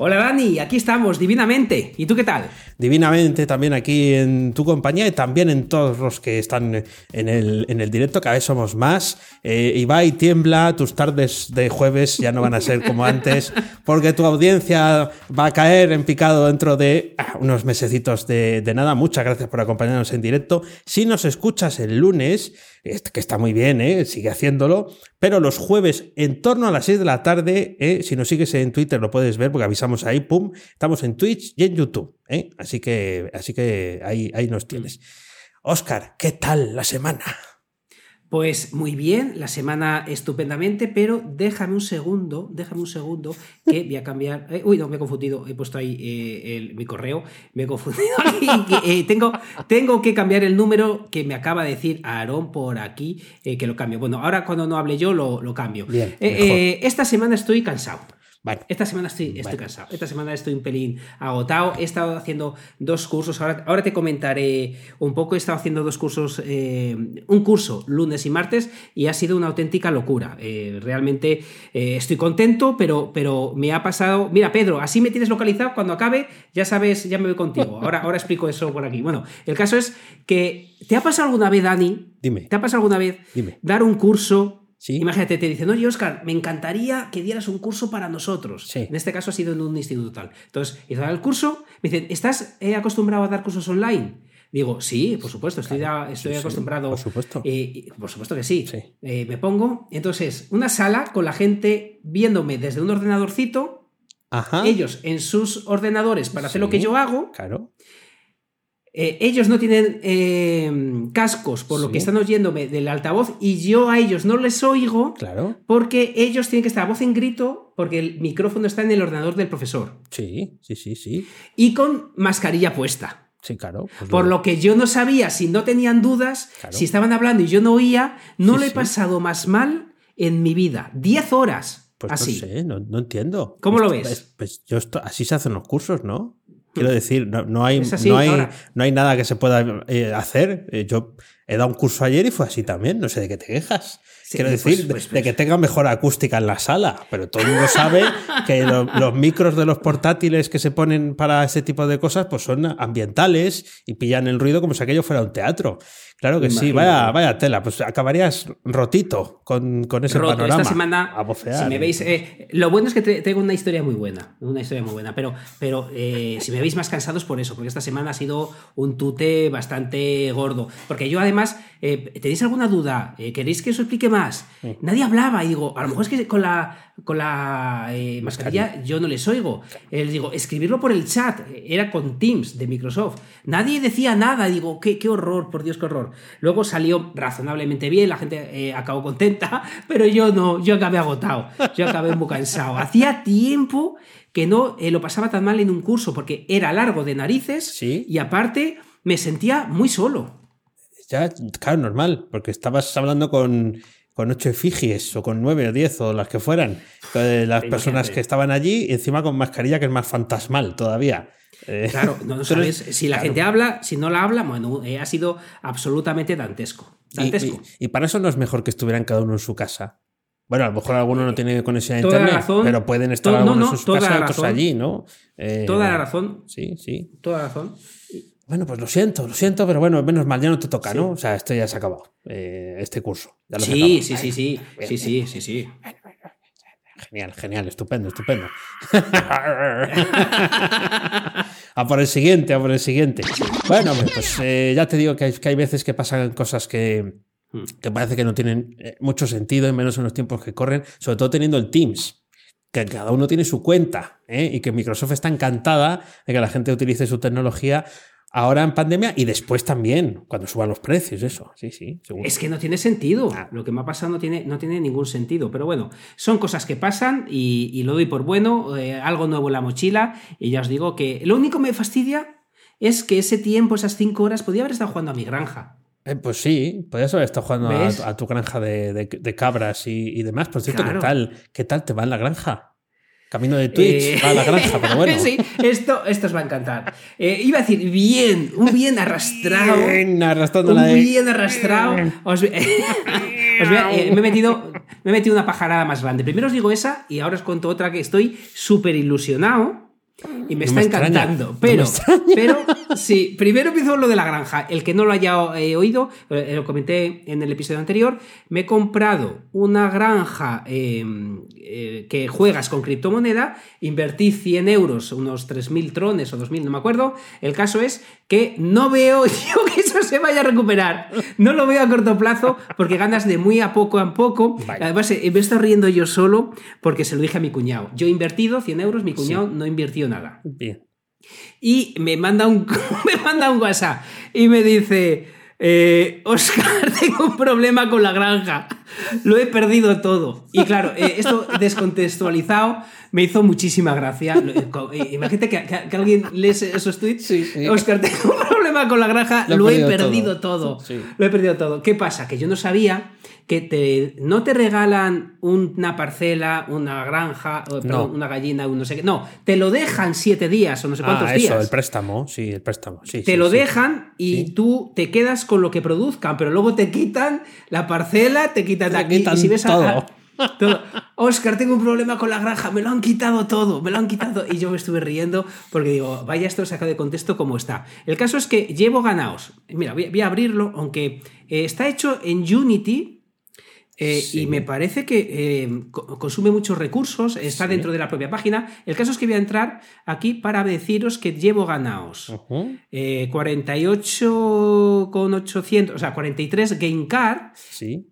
Hola Dani, aquí estamos, divinamente. ¿Y tú qué tal? Divinamente también aquí en tu compañía y también en todos los que están en el, en el directo, cada vez somos más. Eh, Ibai, tiembla, tus tardes de jueves ya no van a ser como antes, porque tu audiencia va a caer en picado dentro de ah, unos mesecitos de, de nada. Muchas gracias por acompañarnos en directo. Si nos escuchas el lunes, que está muy bien, ¿eh? sigue haciéndolo, pero los jueves en torno a las 6 de la tarde, ¿eh? si nos sigues en Twitter lo puedes ver porque avisamos ahí, pum, estamos en Twitch y en YouTube, ¿eh? así que, así que ahí, ahí nos tienes. Oscar, ¿qué tal la semana? Pues muy bien, la semana estupendamente, pero déjame un segundo, déjame un segundo, que voy a cambiar. Eh, uy, no, me he confundido, he puesto ahí eh, el, mi correo, me he confundido. eh, tengo, tengo que cambiar el número que me acaba de decir Aarón por aquí, eh, que lo cambio. Bueno, ahora cuando no hable yo lo, lo cambio. Bien, esta semana estoy cansado. Esta semana estoy, cansado. Esta semana estoy un pelín agotado. He estado haciendo dos cursos. Ahora, ahora te comentaré un poco. He estado haciendo dos cursos, eh, un curso lunes y martes, y ha sido una auténtica locura. Eh, realmente eh, estoy contento, pero, pero me ha pasado. Mira, Pedro, así me tienes localizado. Cuando acabe, ya sabes, ya me voy contigo. Ahora, ahora explico eso por aquí. Bueno, el caso es que. ¿Te ha pasado alguna vez, Dani? Dime. ¿Te ha pasado alguna vez Dime. dar un curso? Sí. Imagínate, te dicen, oye, Oscar, me encantaría que dieras un curso para nosotros. Sí. En este caso ha sido en un instituto tal. Entonces, hizo el curso, me dicen, ¿estás eh, acostumbrado a dar cursos online? Digo, sí, por supuesto, estoy, Claro, estoy sí, sí, acostumbrado. por supuesto. Eh, por supuesto que sí. Sí. Eh, me pongo, entonces, una sala con la gente viéndome desde un ordenadorcito, Ajá. ellos en sus ordenadores para hacer lo que yo hago, Claro. Eh, ellos no tienen eh, cascos, por lo que están oyéndome del altavoz, y yo a ellos no les oigo. Claro. Porque ellos tienen que estar a voz en grito porque el micrófono está en el ordenador del profesor. Sí, sí, sí, sí. Y con mascarilla puesta. Sí, claro. pues Por lo que yo no sabía si no tenían dudas, Claro. si estaban hablando y yo no oía, no Sí, lo he sí. pasado más mal en mi vida. Diez horas. Pues así. no sé, no, no entiendo. ¿Cómo lo Esto- ves? Pues, pues yo esto- así se hacen los cursos, ¿no? Quiero decir, no, no hay, así, no, hay, no hay nada que se pueda eh, hacer. Eh, yo he dado un curso ayer y fue así también. No sé de qué te quejas. Quiero pues, decir, de- pues, de, pues. que tenga mejor acústica en la sala. Pero todo el mundo sabe que lo- los micros de los portátiles que se ponen para ese tipo de cosas pues son ambientales y pillan el ruido como si aquello fuera un teatro. Claro que sí, vaya, vaya tela. Pues acabarías rotito con, con ese Roto. panorama. Esta semana, a vocear. si me veis, eh, lo bueno es que te- tengo una historia muy buena, una historia muy buena, pero, pero eh, si me veis más cansados por eso, porque esta semana ha sido un tute bastante gordo, porque yo además, eh, ¿tenéis alguna duda? ¿Queréis que os explique más? Nadie hablaba y digo, a lo mejor es que con la, con la eh, mascarilla yo no les oigo. Eh, les digo, escribirlo por el chat, era con Teams de Microsoft. Nadie decía nada, y digo, qué, qué horror, por Dios, qué horror. Luego salió razonablemente bien, la gente eh, acabó contenta, pero yo no, yo acabé agotado, yo acabé muy cansado. Hacía tiempo que no eh, lo pasaba tan mal en un curso, porque era largo de narices Sí. y aparte me sentía muy solo. Ya, claro, normal, porque estabas hablando con, con ocho efigies o con nueve o diez o las que fueran, eh, las personas que estaban allí y encima con mascarilla que es más fantasmal todavía. Eh, Claro, no, no sabes si la claro. gente habla, si no la habla, bueno, eh, ha sido absolutamente dantesco. Y, Dantesco. y- y para eso no es mejor que estuvieran cada uno en su casa. Bueno, a lo mejor alguno no tiene conexión a Toda internet, razón. pero pueden estar no, algunos no, en su toda casa y la otros razón. allí, ¿no? Eh, Toda la razón, Sí, sí. toda la razón. Bueno, pues lo siento, lo siento, pero bueno, menos mal, ya no te toca, Sí. ¿no? O sea, esto ya se ha acabado, eh, este curso. Ya lo has Sí, sí, sí, sí, sí, sí, sí, sí. Genial, genial, estupendo, estupendo. a por el siguiente, a por el siguiente. Bueno, pues eh, ya te digo que hay, que hay veces que pasan cosas que, que parece que no tienen eh, mucho sentido, y menos en los tiempos que corren, sobre todo teniendo el Teams. que cada uno tiene su cuenta ¿eh? y que Microsoft está encantada de que la gente utilice su tecnología ahora en pandemia y después también, cuando suban los precios, eso. Sí, sí, seguro. Es que no tiene sentido. Lo que me ha pasado no tiene, no tiene ningún sentido. Pero bueno, son cosas que pasan y, y lo doy por bueno. eh, algo nuevo en la mochila. Y ya os digo que lo único que me fastidia es que ese tiempo, esas cinco horas, podía haber estado jugando a mi granja. Eh, pues sí, podrías haber estado jugando a, tu granja de, de- de cabras y, y demás. Por cierto, Claro. ¿qué tal? ¿Qué tal te va en la granja? Camino de Twitch Eh, a la granja, pero bueno. sí, esto, esto os va a encantar. Eh, iba a decir bien, un bien arrastrado. Bien, arrastrando un la de- bien arrastrado. Os, os vea- eh, me, he metido, me he metido una pajarada más grande. Primero os digo esa y ahora os cuento otra que estoy súper ilusionado. Y me No está me encantando. pero, pero, sí, primero empiezo lo de la granja. El que no lo haya eh, oído, eh, lo comenté en el episodio anterior, me he comprado una granja eh, eh, que juegas con criptomoneda, invertí 100 euros, unos 3.000 trones o 2.000, no me acuerdo. El caso es que no veo yo que eso se vaya a recuperar. No lo veo a corto plazo porque ganas de muy a poco a poco. Además, eh, me he estado riendo yo solo porque se lo dije a mi cuñado. Yo he invertido 100 euros, mi cuñado no ha invertido nada. Bien. Y me manda un, me manda un WhatsApp y me dice, eh, Oscar, tengo un problema con la granja. Lo he perdido todo. Y claro, eh, esto descontextualizado me hizo muchísima gracia. Eh, eh, Imagínate que, que- que alguien lee esos tweets. Sí, sí. Oscar, tengo un problema con la granja, Lo he lo, he perdido perdido todo". todo. Sí. Lo he perdido todo. ¿Qué pasa? Que yo no sabía que te, no te regalan una parcela, una granja, perdón, una gallina, un no sé qué. No, te lo dejan siete días o no sé cuántos Ah, días eso, el préstamo. Sí, el préstamo. Sí, te sí, lo sí. dejan y tú te quedas con lo que produzcan, pero luego te quitan la parcela, te quitan, Te aquí, y quitan si ves a- todo. Oscar, tengo un problema con la granja, me lo han quitado todo, me lo han quitado. Y yo me estuve riendo porque digo, vaya esto sacado de contexto como está. El caso es que llevo ganados. Mira, voy, voy a abrirlo, aunque eh, está hecho en Unity. eh, Sí. Y me parece que eh, co- consume muchos recursos, está Sí. dentro de la propia página. El caso es que voy a entrar aquí para deciros que llevo ganados. Ujú. Eh, 48,800, o sea, 43 Game Card, Sí.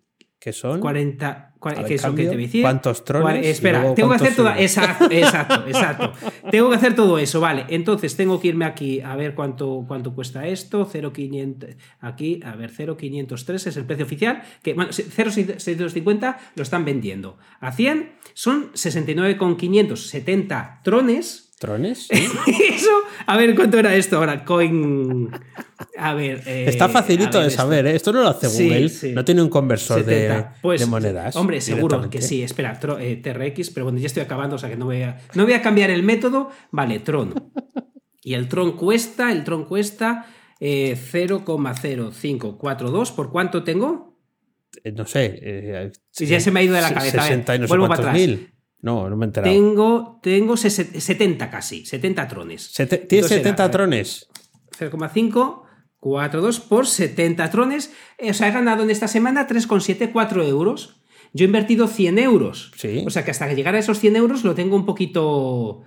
¿Qué son? 40, cua- A ver, que es lo que cambio, te. ¿cuántos trones Espera, luego tengo que hacer euros? Exacto, exacto, exacto. tengo que hacer todo eso, vale. Entonces tengo que irme aquí a ver cuánto, cuánto cuesta esto. 0,500. Aquí, a ver, 0,503 es el precio oficial. Que, bueno, 0,650 lo están vendiendo. A 100 son 69,570 trones. ¿Trones? Sí. Eso, a ver cuánto era esto ahora. Coin. A ver. eh, Está facilito ver de esto. saber, ¿eh? Esto no lo hace Google. sí. No tiene un conversor de, 70. Pues, de monedas. Hombre, seguro que sí. Espera, tro- eh, TRX, pero bueno, ya estoy acabando, o sea que no voy a, no voy a cambiar el método. Vale, Tron. Y el Tron cuesta, el Tron cuesta eh, 0,0542. ¿Por cuánto tengo? Eh, No sé. eh, ya se me ha ido de la cabeza. A ver, 60 y no sé vuelvo para atrás. mil. No, no me he enterado. Tengo, tengo sese- 70 casi, 70 trones. Sete- ¿Tienes Entonces 70 era, trones? 0,542 por 70 trones. Eh, O sea, he ganado en esta semana 3,74 euros. Yo he invertido 100 euros. Sí. O sea que hasta que llegara a esos 100 euros lo tengo un poquito.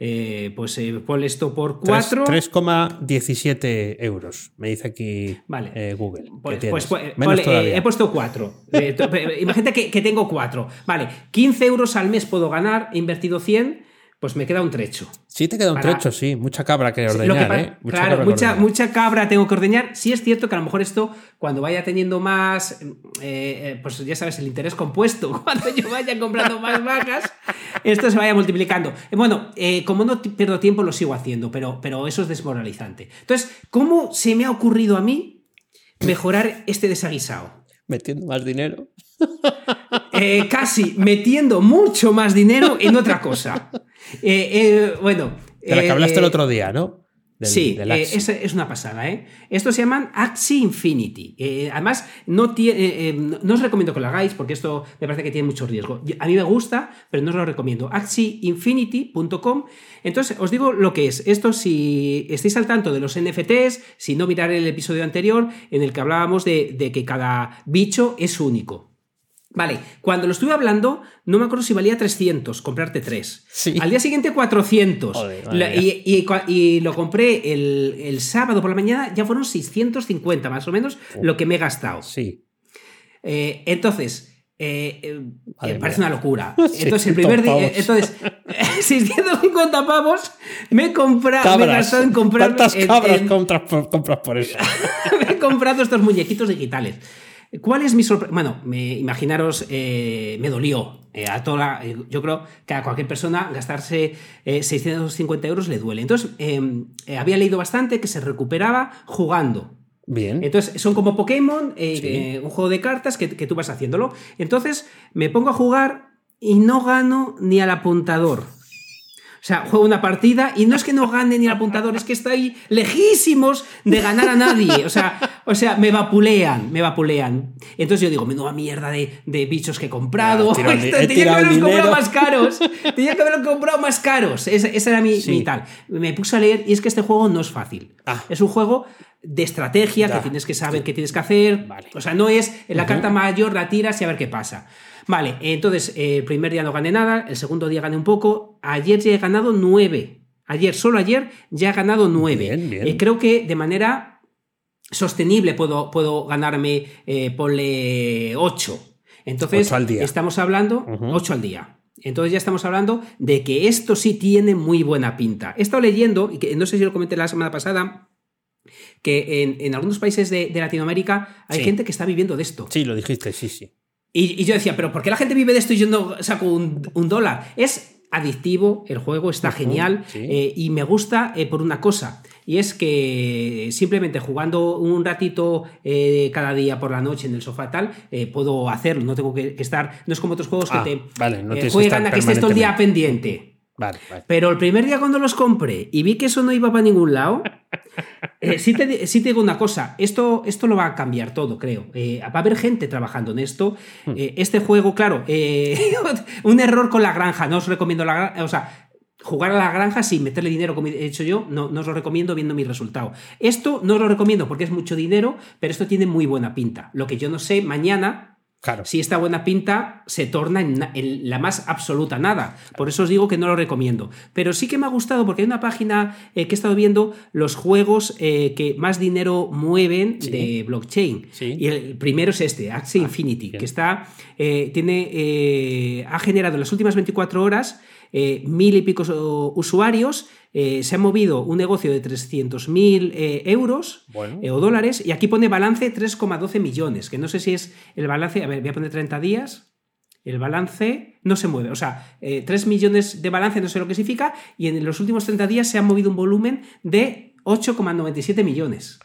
Eh, pues eh, ponle esto por Tres- 4. 3,17 euros. Me dice aquí Vale. eh, Google. Pues, pues, pues, Menos ponle, eh, he puesto 4. imagínate que, que tengo 4. Vale, 15 euros al mes puedo ganar, he invertido 100, pues me queda un trecho. Sí, te queda un para- trecho, sí. Mucha cabra que ordeñar, que ¿eh? Mucha claro, cabra mucha, ordeñar. mucha cabra tengo que ordeñar. Sí es cierto que a lo mejor esto, cuando vaya teniendo más, eh, eh, pues ya sabes, el interés compuesto, cuando yo vaya comprando más vacas, esto se vaya multiplicando. Eh, Bueno, eh, como no pierdo tiempo, lo sigo haciendo, pero, pero eso es desmoralizante. Entonces, ¿cómo se me ha ocurrido a mí mejorar este desaguisado? Metiendo más dinero. Eh, casi metiendo mucho más dinero en otra cosa. Eh, eh, bueno. De la que hablaste el eh, otro día, ¿no? Del- sí, del eh, es, es una pasada, ¿eh? Estos se llaman Axie Infinity. Eh, además, no, tie- eh, no no os recomiendo que lo hagáis porque esto me parece que tiene mucho riesgo. A mí me gusta, pero no os lo recomiendo. AxieInfinity.com. Entonces, os digo lo que es. Esto, si estáis al tanto de los NFTs, si no mirar el episodio anterior en el que hablábamos de, de que cada bicho es único. Vale, cuando lo estuve hablando, no me acuerdo si valía 300 comprarte tres. Sí. Al día siguiente 400. Joder, madre La- mía. y, y cua- y lo compré el, el sábado por la mañana, ya fueron 650 más o menos lo que me he gastado. Sí. Eh, entonces, eh, eh, eh, parece una locura. 600 Entonces, el primer día. pavos. Entonces, 650 pavos me he comprado. Me he gastado en comprar. ¿Cuántas en- cabras en- compras por, compras por eso? me he comprado estos muñequitos digitales. ¿Cuál es mi sorpresa? Bueno, me, imaginaros, eh, me dolió. eh, a toda eh, yo creo que a cualquier persona gastarse eh, 650 euros le duele. Entonces, eh, había leído bastante que se recuperaba jugando. Bien. Entonces, son como Pokémon, Sí. un juego de cartas que, que tú vas haciéndolo. Entonces, me pongo a jugar y no gano ni al apuntador. O sea, juego una partida y no es que no gane ni al apuntador, es que estoy lejísimos de ganar a nadie. O sea, o sea me vapulean, me vapulean. Entonces yo digo, menuda mierda de, de bichos que he comprado. Ah, he el Tenía que el haberlos comprado más caros. Tenía que haberlos comprado más caros. Ese, ese era mi, Sí. mi tal. Me puse a leer y es que este juego no es fácil. Ah. Es un juego de estrategia Ya. que tienes que saber qué tienes que hacer. Vale. O sea, no es en la carta mayor la tiras y a ver qué pasa. Vale, entonces eh, el primer día no gané nada, el segundo día gané un poco, ayer ya he ganado nueve. Ayer, solo ayer, ya he ganado nueve. Bien, bien. Eh, creo que de manera sostenible puedo, puedo ganarme, eh, ponle 8. Entonces, Ocho al día. estamos hablando, Ujú. 8 al día. Entonces ya estamos hablando de que esto sí tiene muy buena pinta. He estado leyendo, y que no sé si lo comenté la semana pasada, que en, en algunos países de, de Latinoamérica hay Sí. gente que está viviendo de esto. Sí, lo dijiste, sí, sí. Y, y yo decía, pero ¿por qué la gente vive de esto y yo no saco un, un dólar? Es adictivo, el juego está genial sí. eh, y me gusta eh, por una cosa. Y es que simplemente jugando un ratito eh, cada día por la noche en el sofá tal, puedo hacerlo. No tengo que, estar. No es como otros juegos Ah, que te vale, no que juegan a que estés todo el día pendiente. Vale, vale. Pero el primer día cuando los compré y vi que eso no iba para ningún lado, eh, sí, te, sí te digo una cosa, esto, esto lo va a cambiar todo, creo. Eh, va a haber gente trabajando en esto. Hmm. Eh, este juego, claro, eh, un error con la granja, no os recomiendo la granja, o sea... Jugar a la granja sin meterle dinero como he hecho yo, no, no os lo recomiendo viendo mi resultado. Esto no os lo recomiendo porque es mucho dinero, pero esto tiene muy buena pinta. Lo que yo no sé mañana Claro. si esta buena pinta se torna en, la más absoluta nada. Por eso os digo que no lo recomiendo. Pero sí que me ha gustado porque hay una página eh, que he estado viendo los juegos eh, que más dinero mueven Sí. de blockchain. Sí. Y el primero es este, Axie Infinity, bien. que está, eh, tiene, ha generado en las últimas 24 horas eh, mil y pico usuarios. eh, se ha movido un negocio de 300.000 eh, euros Bueno. eh, o dólares y aquí pone balance 3,12 millones, que no sé si es el balance, a ver, voy a poner 30 días, el balance no se mueve, o sea, eh, 3 millones de balance no sé lo que significa y en los últimos 30 días se ha movido un volumen de 8,97 millones.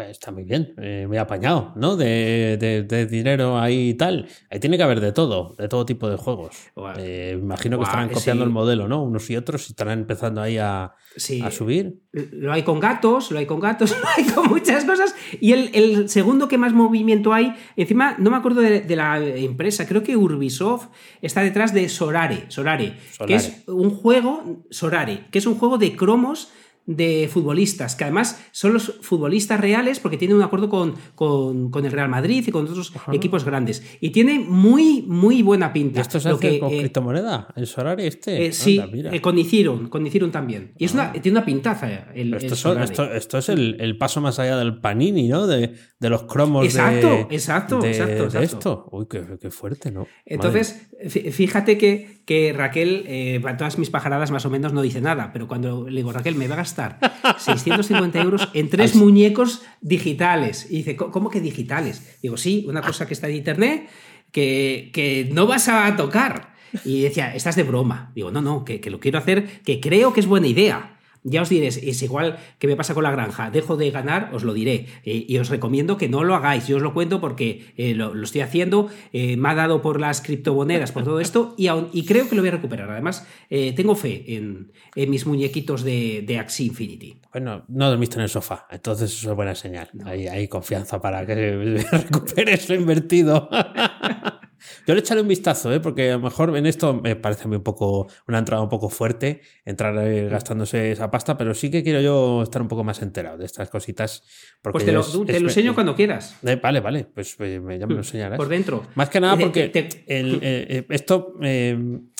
Está muy bien, eh, muy apañado, ¿no? De, de- de dinero ahí y tal. Ahí tiene que haber de todo, de todo tipo de juegos. Guau. Eh, imagino que estarán sí. copiando el modelo, ¿no? Unos y otros y estarán empezando ahí a, Sí. a subir. Lo hay con gatos, lo hay con gatos, lo hay con muchas cosas. Y el, el segundo que más movimiento hay, encima, no me acuerdo de, de la empresa, creo que Urbisoft está detrás de Sorare, Sorare, que es un juego, Sorare, que es un juego de cromos de futbolistas, que además son los futbolistas reales porque tienen un acuerdo con, con- con el Real Madrid y con otros equipos grandes. Y tiene muy, muy buena pinta. ¿Y esto se Lo hace que, con eh, criptomoneda? ¿El Solari este? eh, sí, Anda. Ah. eh, con Ethereum, con Ethereum también. Y es una, tiene una pintaza el, Esto, el son- Solare. esto- esto es el, el paso más allá del panini, ¿no? De, de los cromos Exacto, de, exacto, de- exacto, de esto. Uy, qué, qué fuerte, ¿no? Entonces, fí- fíjate que, que Raquel, eh, para todas mis pajaradas más o menos no dice nada, pero cuando le digo, Raquel, me va a gastar 650 euros en tres muñecos digitales. Y dice, "¿Cómo- ¿cómo que digitales? Digo, sí, una cosa que está en internet que, que no vas a tocar. Y decía, estás de broma. Digo, no, no, que, que lo quiero hacer, que creo que es buena idea. Ya os diré, es igual que me pasa con la granja. Dejo de ganar, os lo diré. Eh, y os recomiendo que no lo hagáis. Yo os lo cuento porque eh, lo, lo estoy haciendo. eh, me ha dado por las criptomonedas, por todo esto. Y, aún- y creo que lo voy a recuperar. Además, eh, tengo fe en, en mis muñequitos de, de Axie Infinity. Bueno, no dormiste en el sofá, entonces eso es buena señal. Hay, hay confianza para que recuperes lo invertido. Yo le echaré un vistazo, ¿eh? porque a lo mejor en esto me parece a mí un poco una entrada un poco fuerte, entrar eh, gastándose esa pasta, pero sí que quiero yo estar un poco más enterado de estas cositas. Porque Pues te lo, es- te lo enseño cuando quieras. Eh, vale, vale, pues eh, ya me lo enseñarás. Por dentro. Más que nada Eh, porque te- te- el, eh, eh, esto eh,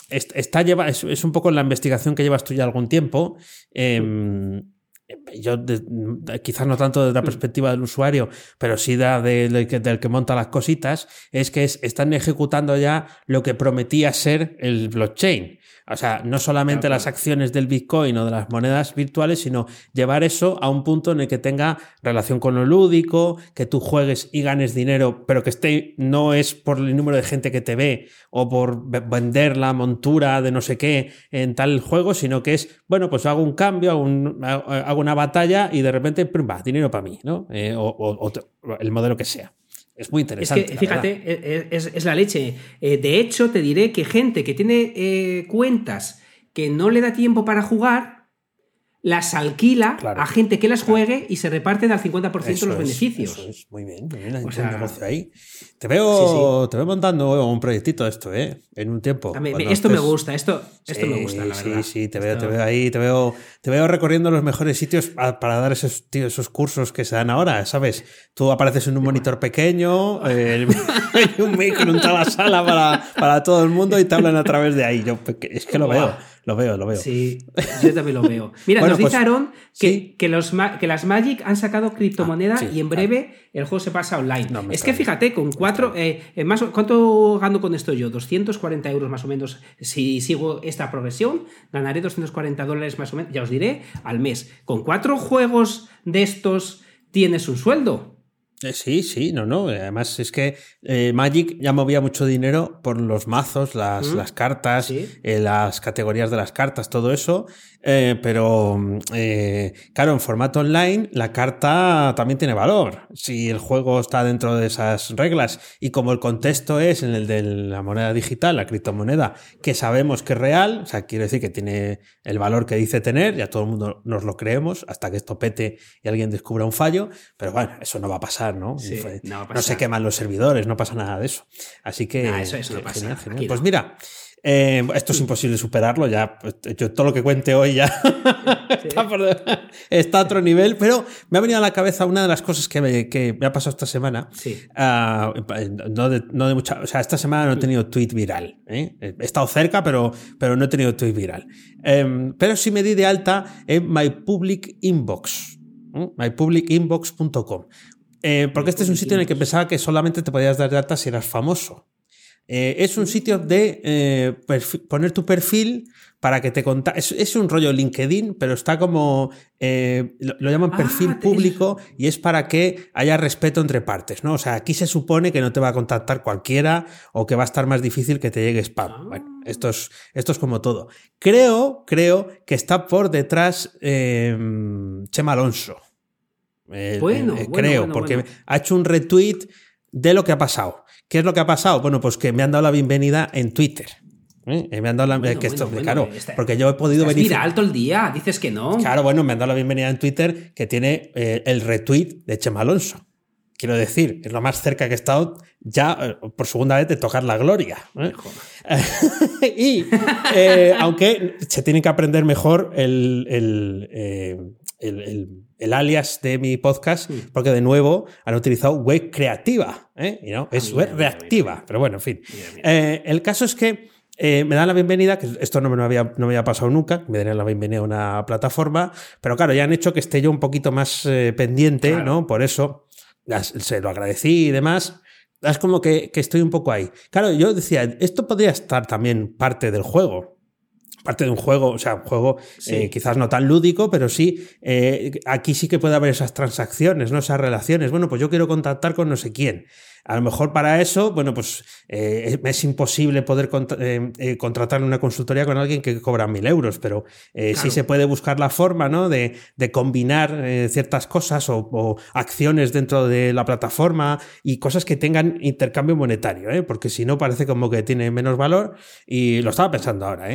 est- está lleva, es, es un poco la investigación que llevas tú ya algún tiempo. eh, yo quizás no tanto desde la mm. perspectiva del usuario, pero sí del que monta las cositas, es que están ejecutando ya lo que prometía ser el blockchain. O sea, no solamente las acciones del Bitcoin o de las monedas virtuales, sino llevar eso a un punto en el que tenga relación con lo lúdico, que tú juegues y ganes dinero, pero que esté, no es por el número de gente que te ve o por vender la montura de no sé qué en tal juego, sino que es, bueno, pues hago un cambio, hago, una batalla y de repente, pum, va, dinero para mí, ¿no? Eh, o el modelo que sea. Es muy interesante. Es que, fíjate, e, e, es, la leche. Eh, de hecho, te diré que gente que tiene eh, cuentas que no le da tiempo para jugar, las alquila a gente que las juegue y se reparten al 50% los beneficios. Eso es, muy bien, muy bien, hay un negocio ahí. Te veo, te veo montando un proyectito esto, ¿eh? En un tiempo. esto me gusta, esto, esto me gusta, la verdad. Sí, sí, te veo, te veo ahí, te veo, te veo recorriendo los mejores sitios para, dar esos, esos cursos que se dan ahora, ¿sabes? Tú apareces en un monitor pequeño, hay un micro en la sala para, para todo el mundo y te hablan a través de ahí. Yo es que lo veo. Lo veo, lo veo. Sí, yo también lo veo. Mira, nos pues, dijeron que, que, los, que las Magic han sacado criptomoneda ah, y en breve el juego se pasa online. es que fíjate, con cuatro. Eh, más, ¿Cuánto gano con esto yo? 240 euros más o menos. Si sigo esta progresión, ganaré 240 dólares más o menos, ya os diré, al mes. Con cuatro juegos de estos tienes un sueldo. Eh, sí, sí, no, no. Además es que eh, Magic ya movía mucho dinero por los mazos, las, las cartas, eh, las categorías de las cartas, todo eso. Pero claro, en formato online la carta también tiene valor. Si el juego está dentro de esas reglas y como el contexto es en el de la moneda digital, la criptomoneda, que sabemos que es real, o sea, quiero decir que tiene el valor que dice tener, ya todo el mundo nos lo creemos hasta que esto pete y alguien descubra un fallo, pero bueno, eso no va a pasar ¿no? no, se queman los servidores, no pasa nada de eso. Así que. eso, no pasa. Pues mira. Eh, esto es imposible superarlo, ya yo todo lo que cuente hoy ya está, a otro nivel, pero me ha venido a la cabeza una de las cosas que me, ha pasado esta semana. No, de, mucha, o sea, esta semana no he tenido tweet viral. ¿eh? He estado cerca, pero, pero no he tenido tweet viral. Em, pero sí me di de alta en My Public Inbox, mypublicinbox.com. Eh, porque este es un sitio en el que pensaba que solamente te podías dar de alta si eras famoso. Eh, es un sitio de eh, poner tu perfil para que te conta es, un rollo LinkedIn, pero está como. lo, llaman ah, perfil público y es para que haya respeto entre partes, ¿no? O sea, aquí se supone que no te va a contactar cualquiera o que va a estar más difícil que te llegue spam. Bueno, ah. esto es, esto es como todo. Creo, creo que está por detrás Chema Alonso. Eh, bueno, eh, creo, porque ha hecho un retweet de lo que ha pasado. ¿Qué es lo que ha pasado? Bueno, pues que me han dado la bienvenida en Twitter. ¿Eh? Me han dado la, que esto, claro, porque yo he podido verificar. alto el día, dices que no. Claro, bueno, me han dado la bienvenida en Twitter que tiene el retweet de Chema Alonso. Quiero decir, es lo más cerca que he estado ya por segunda vez de tocar la gloria. y aunque se tiene que aprender mejor el, el, el, alias de mi podcast, porque de nuevo han utilizado web creativa, ¿eh? no, es web reactiva, pero bueno, en fin. Eh, el caso es que eh, me dan la bienvenida, que esto no me, había, no me había pasado nunca, me darían la bienvenida a una plataforma, pero claro, ya han hecho que esté yo un poquito más pendiente, ¿no? Por eso se lo agradecí y demás. Es como que, que estoy un poco ahí. Claro, yo decía, esto podría estar también parte del juego parte de un juego, o sea, un juego eh, quizás no tan lúdico, pero sí, eh, aquí sí que puede haber esas transacciones, ¿no? Esas relaciones. Bueno, pues yo quiero contactar con no sé quién. A lo mejor para eso, bueno, pues eh, es imposible poder eh, eh, contratar una consultoría con alguien que cobra mil euros, pero sí se puede buscar la forma ¿no? de, combinar ciertas cosas o, acciones dentro de la plataforma y cosas que tengan intercambio monetario, porque si no parece como que tiene menos valor y lo estaba pensando ahora,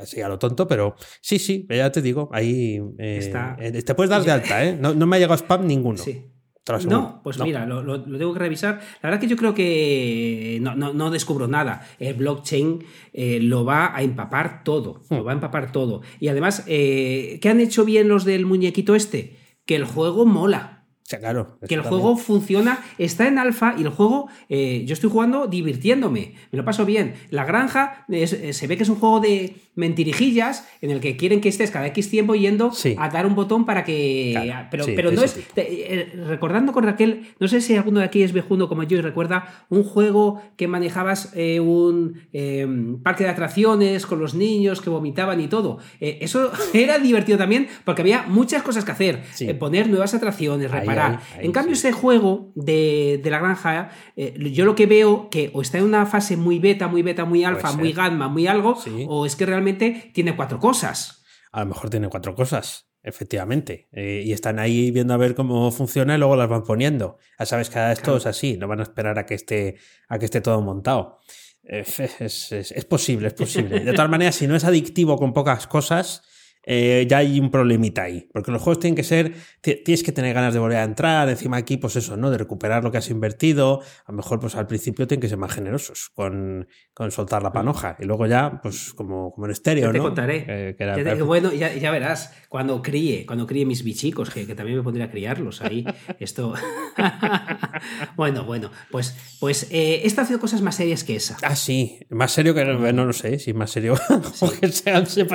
así a lo tonto, pero sí, sí, ya te digo, ahí te puedes dar de alta, no, no me ha llegado spam ninguno. Sí. No, pues mira, lo, tengo que revisar. La verdad que yo creo que no, descubro nada. El blockchain eh, lo va a empapar todo. Lo hmm. va a empapar todo. Y además, eh, ¿qué han hecho bien los del muñequito este? Que el juego mola. Claro. Que el juego funciona, está en alfa y el juego, eh, yo estoy jugando divirtiéndome, me lo paso bien. La granja eh, se ve que es un juego de mentirijillas en el que quieren que estés cada X tiempo yendo a dar un botón para que... pero pero no es... Eh, recordando con Raquel, no sé si alguno de aquí es viejuno como yo y recuerda un juego que manejabas un em, parque de atracciones con los niños que vomitaban y todo. eso era divertido también porque había muchas cosas que hacer. poner nuevas atracciones, reparar en cambio, ese juego de, la granja, eh, yo lo que veo que o está en una fase muy beta, muy beta, muy alfa, muy gamma, muy algo, o es que realmente tiene cuatro cosas. A lo mejor tiene cuatro cosas. Efectivamente. Eh, y están ahí viendo a ver cómo funciona y luego las van poniendo. Ya sabes que esto es así, no van a esperar a que esté, a que esté todo montado. Eh, es, es, posible, es posible. De todas maneras, si no es adictivo con pocas cosas, eh, ya hay un problemita ahí. Porque los juegos tienen que ser, tienes que tener ganas de volver a entrar, encima aquí, pues eso, ¿no? De recuperar lo que has invertido. A lo mejor, pues al principio tienen que ser más generosos con, con soltar la panoja. Y luego ya, pues como, como en estéreo, te contaré. Eh, bueno, ya, ya, verás, cuando críe, cuando críe mis bichicos, que, que también me pondría a criarlos ahí. Esto. bueno, bueno, pues, pues eh, esta ha sido cosas más serias que esa. Ah, sí, más serio que. No lo sé, si más serio.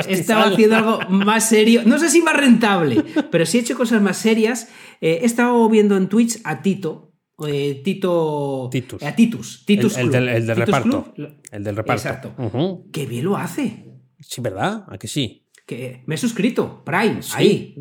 Estaba haciendo algo más serio. No sé si más rentable, pero sí he hecho cosas más serias. Eh, he estado viendo en Twitch a Tito. Eh, Tito. Titus. A Titus. Titus el, del, reparto. El del reparto. Exacto. Qué bien lo hace. Sí, ¿verdad? ¿A que sí? que me he suscrito, Prime, ahí.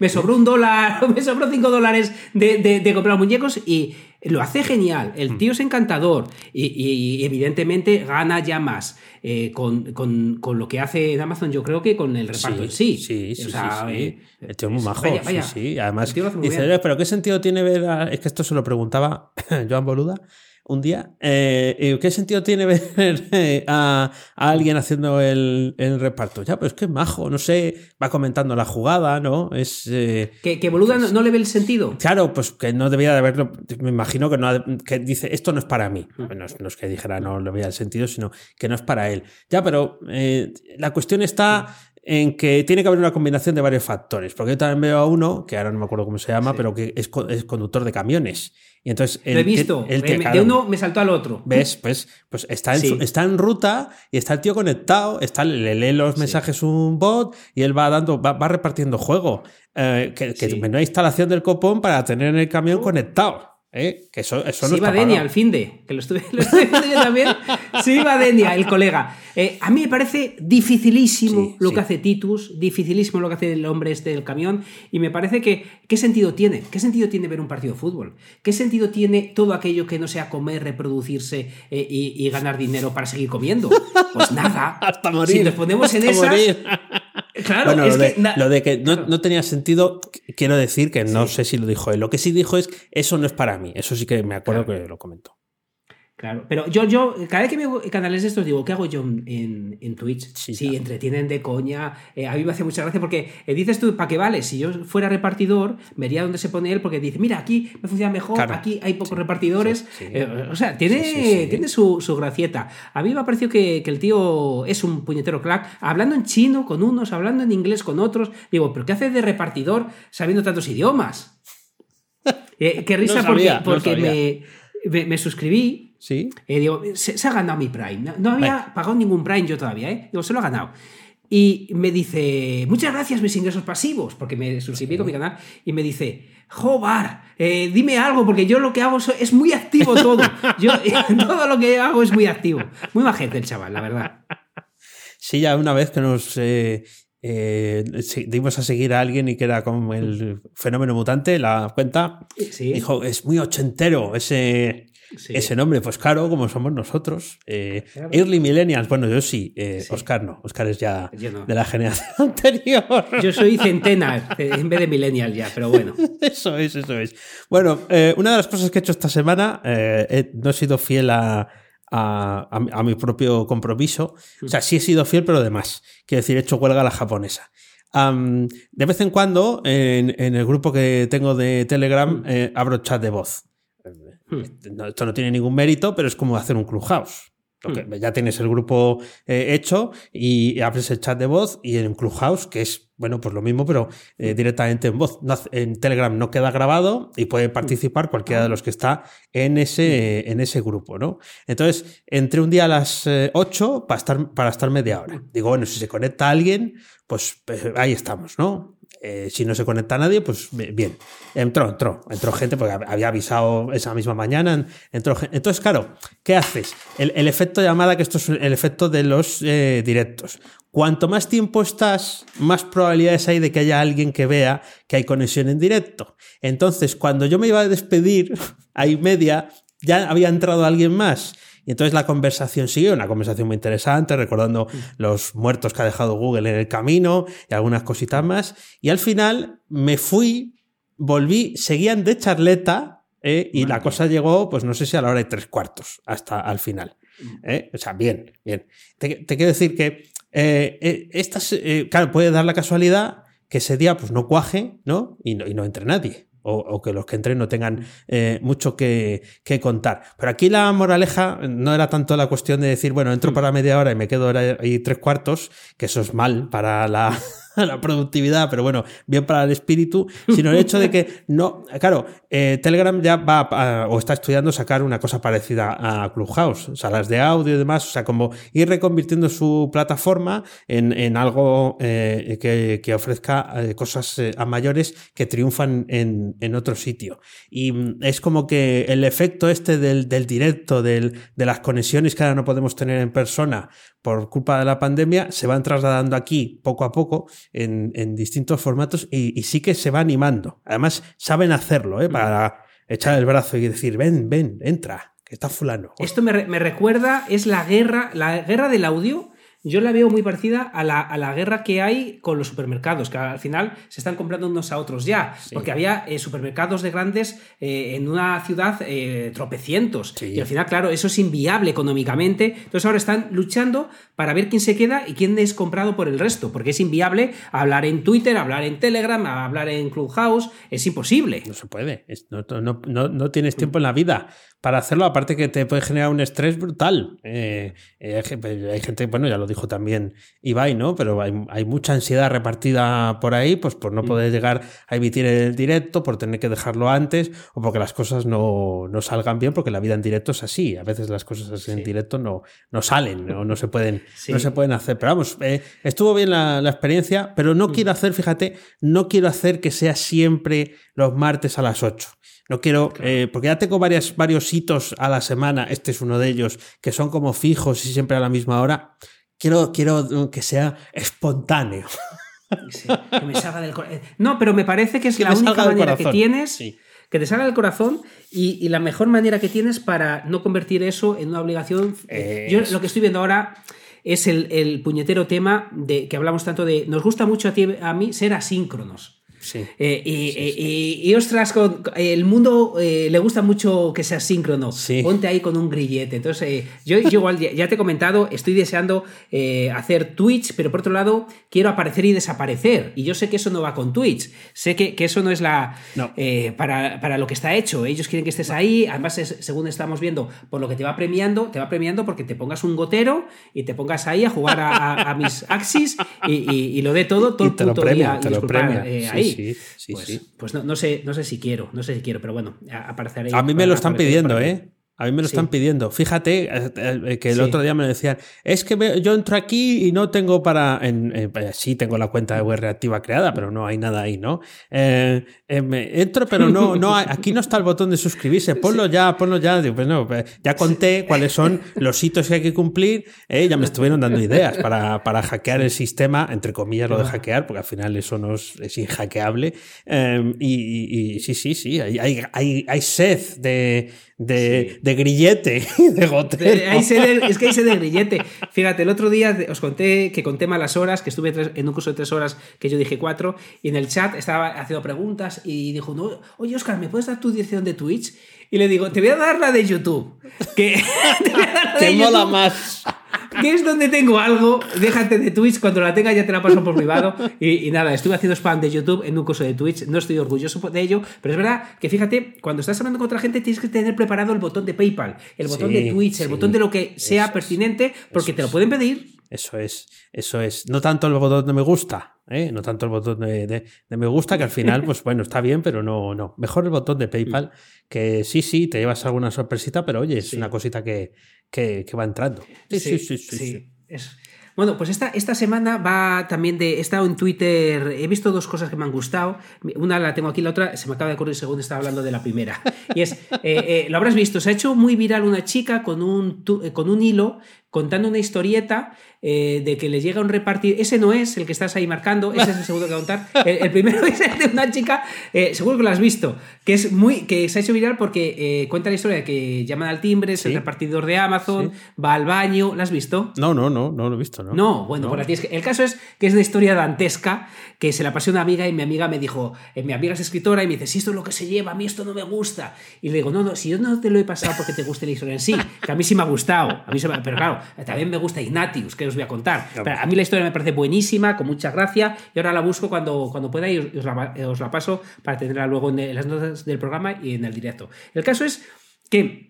me, sobró un dólar, me sobró cinco dólares de, de, comprar muñecos y lo hace genial. El mm. tío es encantador y, evidentemente gana ya más eh, con, lo que hace en Amazon, yo creo que con el reparto en sí. Sí, sí, eh, el tío es muy majo. Sí, sí. Además, dice, pero ¿qué sentido tiene ver Es que esto se lo preguntaba Joan Boluda un día. Eh, ¿Qué sentido tiene ver eh, a, alguien haciendo el, reparto? Ya, pues qué majo, no sé, va comentando la jugada, ¿no? Es. Eh, ¿Que, Boluda no, le ve el sentido? Claro, pues que no debía de haberlo. Me imagino que no que dice, esto no es para mí. Mm. No, no, es que dijera no le veía el sentido, sino que no es para él. Ya, pero la cuestión está en que tiene que haber una combinación de varios factores. Porque yo también veo a uno, que ahora no me acuerdo cómo se llama, pero que es, es, conductor de camiones. Y entonces Lo he visto. de uno me saltó al otro. ¿Ves? Pues, pues está, en, está en ruta y está el tío conectado, está, le lee los mensajes un bot y él va dando, va, repartiendo juego. Eh, que, que una instalación del copón para tener el camión conectado. ¿Eh? Que eso, eso sí, no Denia, al fin de. Que lo estuve, lo viendo yo también. Sí, Denia, el colega. Eh, a mí me parece dificilísimo lo que hace Titus, dificilísimo lo que hace el hombre este del camión. Y me parece que. ¿Qué sentido tiene? ¿Qué sentido tiene ver un partido de fútbol? ¿Qué sentido tiene todo aquello que no sea comer, reproducirse eh, y, ganar dinero para seguir comiendo? Pues nada. Hasta morir. Si nos ponemos en esas. Claro, bueno, lo, de, que no, tenía sentido, quiero decir que no sé si lo dijo él. Lo que sí dijo es, eso no es para mí. Eso sí que me acuerdo que lo comentó. Claro, pero yo, yo, cada vez que veo canales de estos, digo, ¿qué hago yo en, en Twitch? Sí, entretienen de coña. Eh, a mí me hace mucha gracia porque eh, dices tú, ¿para qué vale? Si yo fuera repartidor, vería dónde se pone él porque dice, mira, aquí me funciona mejor, aquí hay pocos repartidores. Eh, o sea, tiene, tiene su, su, gracieta. A mí me ha parecido que, que, el tío es un puñetero crack, hablando en chino con unos, hablando en inglés con otros. Digo, ¿pero qué hace de repartidor sabiendo tantos idiomas? qué risa porque, porque me, me suscribí Sí. Eh, digo, se, ha ganado mi Prime. No, había pagado ningún Prime yo todavía, ¿eh? Digo, se lo ha ganado. Y me dice, muchas gracias mis ingresos pasivos, porque me suscribí con mi canal, y me dice, Jobar, eh, dime algo, porque yo lo que hago es muy activo todo. Yo todo lo que hago es muy activo. Muy majete el chaval, la verdad. Sí, ya una vez que nos eh, dimos a seguir a alguien y que era como el fenómeno mutante, la cuenta, dijo, es muy ochentero ese ese nombre, pues claro, como somos nosotros. Eh, Early Millennials, bueno, yo sí, eh, Oscar no, Oscar es ya de la generación anterior. Yo soy centenar en vez de millennial ya, pero bueno. Eso es, eso es. Bueno, eh, una de las cosas que he hecho esta semana, no he sido fiel a, a, mi propio compromiso. O sea, sí he sido fiel, pero de más. Quiero decir, he hecho huelga a la japonesa. de vez en cuando, en, el grupo que tengo de Telegram, abro chat de voz. Hmm. Esto no tiene ningún mérito, pero es como hacer un clubhouse. Ya tienes el grupo eh, hecho y abres el chat de voz y en Clubhouse, que es, bueno, pues lo mismo, pero eh, directamente en voz. en Telegram no queda grabado y puede participar cualquiera de los que está en ese, en ese grupo, ¿no? Entonces, entre un día a las 8 para estar, para estar media hora. Digo, bueno, si se conecta alguien, pues, pues ahí estamos, ¿no? Eh, si no se conecta a nadie, pues bien. Entró, entró, entró gente porque había avisado esa misma mañana. Entró, entonces, claro, ¿qué haces? El, efecto llamada, que esto es el efecto de los eh, directos. Cuanto más tiempo estás, más probabilidades hay de que haya alguien que vea que hay conexión en directo. Entonces, cuando yo me iba a despedir, ahí media, ya había entrado alguien más. Y entonces la conversación sigue, una conversación muy interesante, recordando mm. los muertos que ha dejado Google en el camino y algunas cositas más. Y al final me fui, volví, seguían de charleta ¿eh? y la cosa llegó, pues no sé si a la hora de tres cuartos, hasta al final. Mm. ¿eh? O sea, bien, bien. Te, quiero decir que eh, estas, claro, puede dar la casualidad que ese día pues no cuaje, ¿no? Y no, y no entre nadie o, que los que entren no tengan eh, mucho que, contar. Pero aquí la moraleja no era tanto la cuestión de decir, bueno, entro mm. para media hora y me quedo ahí tres cuartos, que eso es mal para la, la productividad, pero bueno, bien para el espíritu, sino el hecho de que no, claro, eh, Telegram ya va o está estudiando sacar una cosa parecida a Clubhouse, salas de audio y demás, o sea, como ir reconvirtiendo su plataforma en, algo eh, que, ofrezca eh, cosas a mayores que triunfan en, en, otro sitio. Y es como que el efecto este del, del directo, del, de las conexiones que ahora no podemos tener en persona, por culpa de la pandemia se van trasladando aquí poco a poco en, distintos formatos y, sí que se va animando. Además, saben hacerlo, ¿eh? para echar el brazo y decir, ven, ven, entra, que está fulano. Esto me, me recuerda, es la guerra, la guerra del audio yo la veo muy parecida a la, guerra que hay con los supermercados, que al final se están comprando unos a otros ya, porque había eh, supermercados de grandes eh, en una ciudad eh, tropecientos, y al final, claro, eso es inviable económicamente, entonces ahora están luchando para ver quién se queda y quién es comprado por el resto, porque es inviable hablar en Twitter, hablar en Telegram, hablar en Clubhouse, es imposible. No se puede, no, tienes tiempo en la vida para hacerlo, aparte que te puede generar un estrés brutal. hay gente, bueno, ya lo dijo también Ibai, ¿no? Pero hay, mucha ansiedad repartida por ahí, pues por no mm. poder llegar a emitir el directo, por tener que dejarlo antes, o porque las cosas no, salgan bien, porque la vida en directo es así. A veces las cosas en directo no, no salen, no, no, se pueden, no se pueden hacer. Pero vamos, eh, estuvo bien la, experiencia, pero no mm. quiero hacer, fíjate, no quiero hacer que sea siempre los martes a las 8. No quiero, eh, porque ya tengo varias, varios hitos a la semana, este es uno de ellos, que son como fijos y siempre a la misma hora quiero, quiero que sea espontáneo. que me salga del corazón. No, pero me parece que es la única manera que tienes. Que te salga del corazón y, la mejor manera que tienes para no convertir eso en una obligación. Yo lo que estoy viendo ahora es el, puñetero tema de que hablamos tanto de. Nos gusta mucho a, ti, a mí ser asíncronos. Eh, y, ostras, el mundo eh, le gusta mucho que sea síncrono. Ponte ahí con un grillete. Entonces, eh, yo, igual ya, te he comentado, estoy deseando hacer Twitch, pero por otro lado, quiero aparecer y desaparecer. Y yo sé que eso no va con Twitch. Sé que, eso no es la. Para, lo que está hecho. Ellos quieren que estés ahí. Además, según estamos viendo, por lo que te va premiando, te va premiando porque te pongas un gotero y te pongas ahí a jugar a, mis Axis y, lo de todo, todo el puto día. Te lo premia, ahí sí, sí, pues, sí. Pues no, sé, no sé si quiero, no sé si quiero, pero bueno, apareceré. A mí me lo están pidiendo, ¿eh? A mí me lo están pidiendo. Fíjate eh, eh, que el otro día me decían, es que yo entro aquí y no tengo para... En, sí, tengo la cuenta de web reactiva creada, pero no hay nada ahí, ¿no? Eh, entro, pero no, no aquí no está el botón de suscribirse. Ponlo ya, ponlo ya. pues no, pues ya conté cuáles son los hitos que hay que cumplir. ya me estuvieron dando ideas para, para, hackear el sistema, entre comillas lo de hackear, porque al final eso no es, es inhackeable. Y, y, sí, sí, sí, hay, hay, hay, hay sed de de, de grillete, de gotero. es que hay de grillete. Fíjate, el otro día os conté que conté malas horas, que estuve en un curso de tres horas que yo dije cuatro, y en el chat estaba haciendo preguntas y dijo, no, oye Oscar, ¿me puedes dar tu dirección de Twitch? Y le digo, te voy a dar la de YouTube. Que te, mola más. Que es donde tengo algo. Déjate de Twitch, cuando la tenga ya te la paso por privado. Y, nada, estuve haciendo spam de YouTube en un curso de Twitch. No estoy orgulloso de ello, pero es verdad que fíjate, cuando estás hablando con otra gente tienes que tener preparado el botón de PayPal, el botón de Twitch, el botón de lo que sea pertinente, porque te lo pueden pedir. Eso es, eso es. No tanto el botón de me gusta, ¿eh? no tanto el botón de, me gusta, que al final, pues bueno, está bien, pero no, no. Mejor el botón de PayPal, que sí, sí, te llevas alguna sorpresita, pero oye, es una cosita que, que, va entrando. Sí, sí, sí. sí, Bueno, pues esta, esta semana va también de. He estado en Twitter, he visto dos cosas que me han gustado. Una la tengo aquí, la otra se me acaba de ocurrir según estaba hablando de la primera. Y es, eh, eh, lo habrás visto, se ha hecho muy viral una chica con un, con un hilo contando una historieta eh, de que le llega un repartir. Ese no es el que estás ahí marcando, ese es el segundo que voy a contar. El, primero es el de una chica, eh, seguro que lo has visto, que es muy que se ha hecho viral porque eh, cuenta la historia de que llaman al timbre, es el repartidor de Amazon, va al baño. ¿Lo has visto? No, no, no, no lo he visto, ¿no? No, bueno, Por es que, el caso es que es una historia dantesca que se la pasó una amiga y mi amiga me dijo, mi amiga es escritora y me dice, si esto es lo que se lleva, a mí esto no me gusta. Y le digo, no, no, si yo no te lo he pasado porque te guste la historia en sí, que a mí sí me ha gustado, a mí pero claro, también me gusta Ignatius, que os voy a contar. a mí la historia me parece buenísima, con mucha gracia, y ahora la busco cuando, cuando pueda y os la, paso para tenerla luego en las notas del programa y en el directo. El caso es que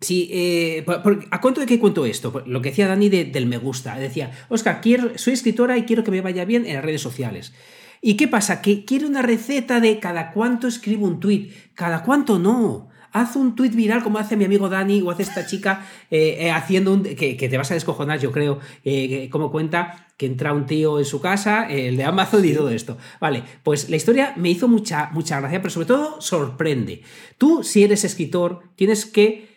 si eh, ¿A cuánto de qué cuento esto? Lo que decía Dani del me gusta. Decía, Oscar, quiero, soy escritora y quiero que me vaya bien en las redes sociales. ¿Y qué pasa? Que quiero una receta de cada cuánto escribo un tweet, cada cuánto no haz un tweet viral como hace mi amigo Dani o hace esta chica eh, eh, haciendo un... Que, te vas a descojonar, yo creo, eh, como cuenta que entra un tío en su casa, el de Amazon y todo esto. Vale, pues la historia me hizo mucha, mucha gracia, pero sobre todo sorprende. Tú, si eres escritor, tienes que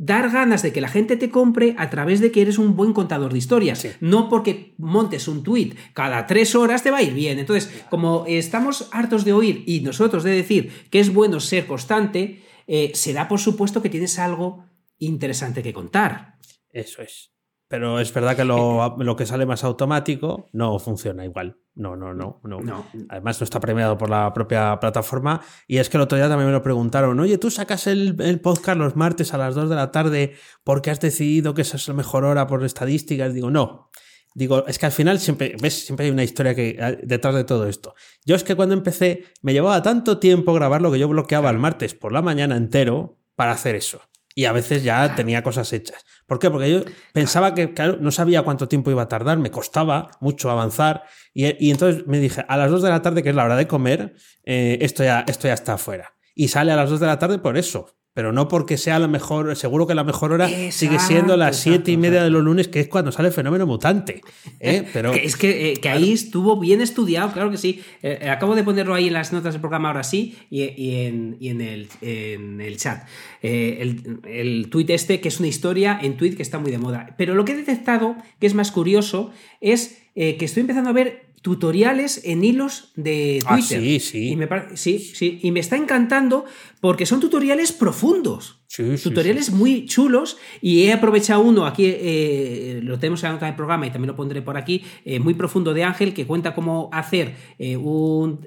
dar ganas de que la gente te compre a través de que eres un buen contador de historias. No porque montes un tweet cada tres horas te va a ir bien. Entonces, como estamos hartos de oír y nosotros de decir que es bueno ser constante, eh, será por supuesto que tienes algo interesante que contar. Eso es. Pero es verdad que lo, que sale más automático no funciona igual. No, no, no, no, Además no está premiado por la propia plataforma. Y es que el otro día también me lo preguntaron, oye, tú sacas el, podcast los martes a las 2 de la tarde porque has decidido que esa es la mejor hora por estadísticas. Digo, no. Digo, es que al final siempre, ves, siempre hay una historia que, detrás de todo esto. Yo es que cuando empecé me llevaba tanto tiempo grabarlo que yo bloqueaba el martes por la mañana entero para hacer eso. Y a veces ya tenía cosas hechas. ¿Por qué? Porque yo pensaba que, claro, no sabía cuánto tiempo iba a tardar, me costaba mucho avanzar. Y, entonces me dije, a las 2 de la tarde, que es la hora de comer, eh, esto, ya, esto ya está afuera. Y sale a las 2 de la tarde por eso, pero no porque sea la mejor, seguro que la mejor hora sigue siendo las siete y media de los lunes, que es cuando sale el fenómeno mutante. ¿eh? Pero, es que, eh, ahí estuvo bien estudiado, claro que sí. Eh, acabo de ponerlo ahí en las notas del programa ahora sí y, en, el, en, el, chat. el, el tuit este, que es una historia en tweet que está muy de moda. Pero lo que he detectado, que es más curioso, es que estoy empezando a ver tutoriales en hilos de ah, Twitter. Ah, sí, sí. Y me, sí, sí. Y me está encantando porque son tutoriales profundos. Tutoriales muy chulos y he aprovechado uno, aquí eh, lo tenemos en del programa y también lo pondré por aquí, eh, muy profundo de Ángel, que cuenta cómo hacer eh, un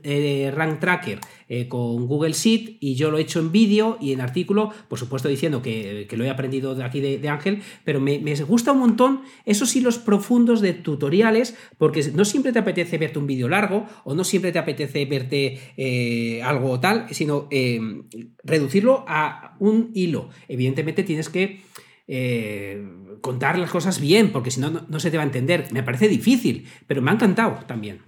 rank tracker con Google Sheet y yo lo he hecho en vídeo y en artículo, por supuesto diciendo que, lo he aprendido de aquí de, Ángel, pero me, me, gusta un montón esos hilos profundos de tutoriales porque no siempre te apetece verte un vídeo largo o no siempre te apetece verte algo tal, sino reducirlo a un hilo. Evidentemente tienes que eh, contar las cosas bien, porque si no, no se te va a entender. Me parece difícil, pero me ha encantado también.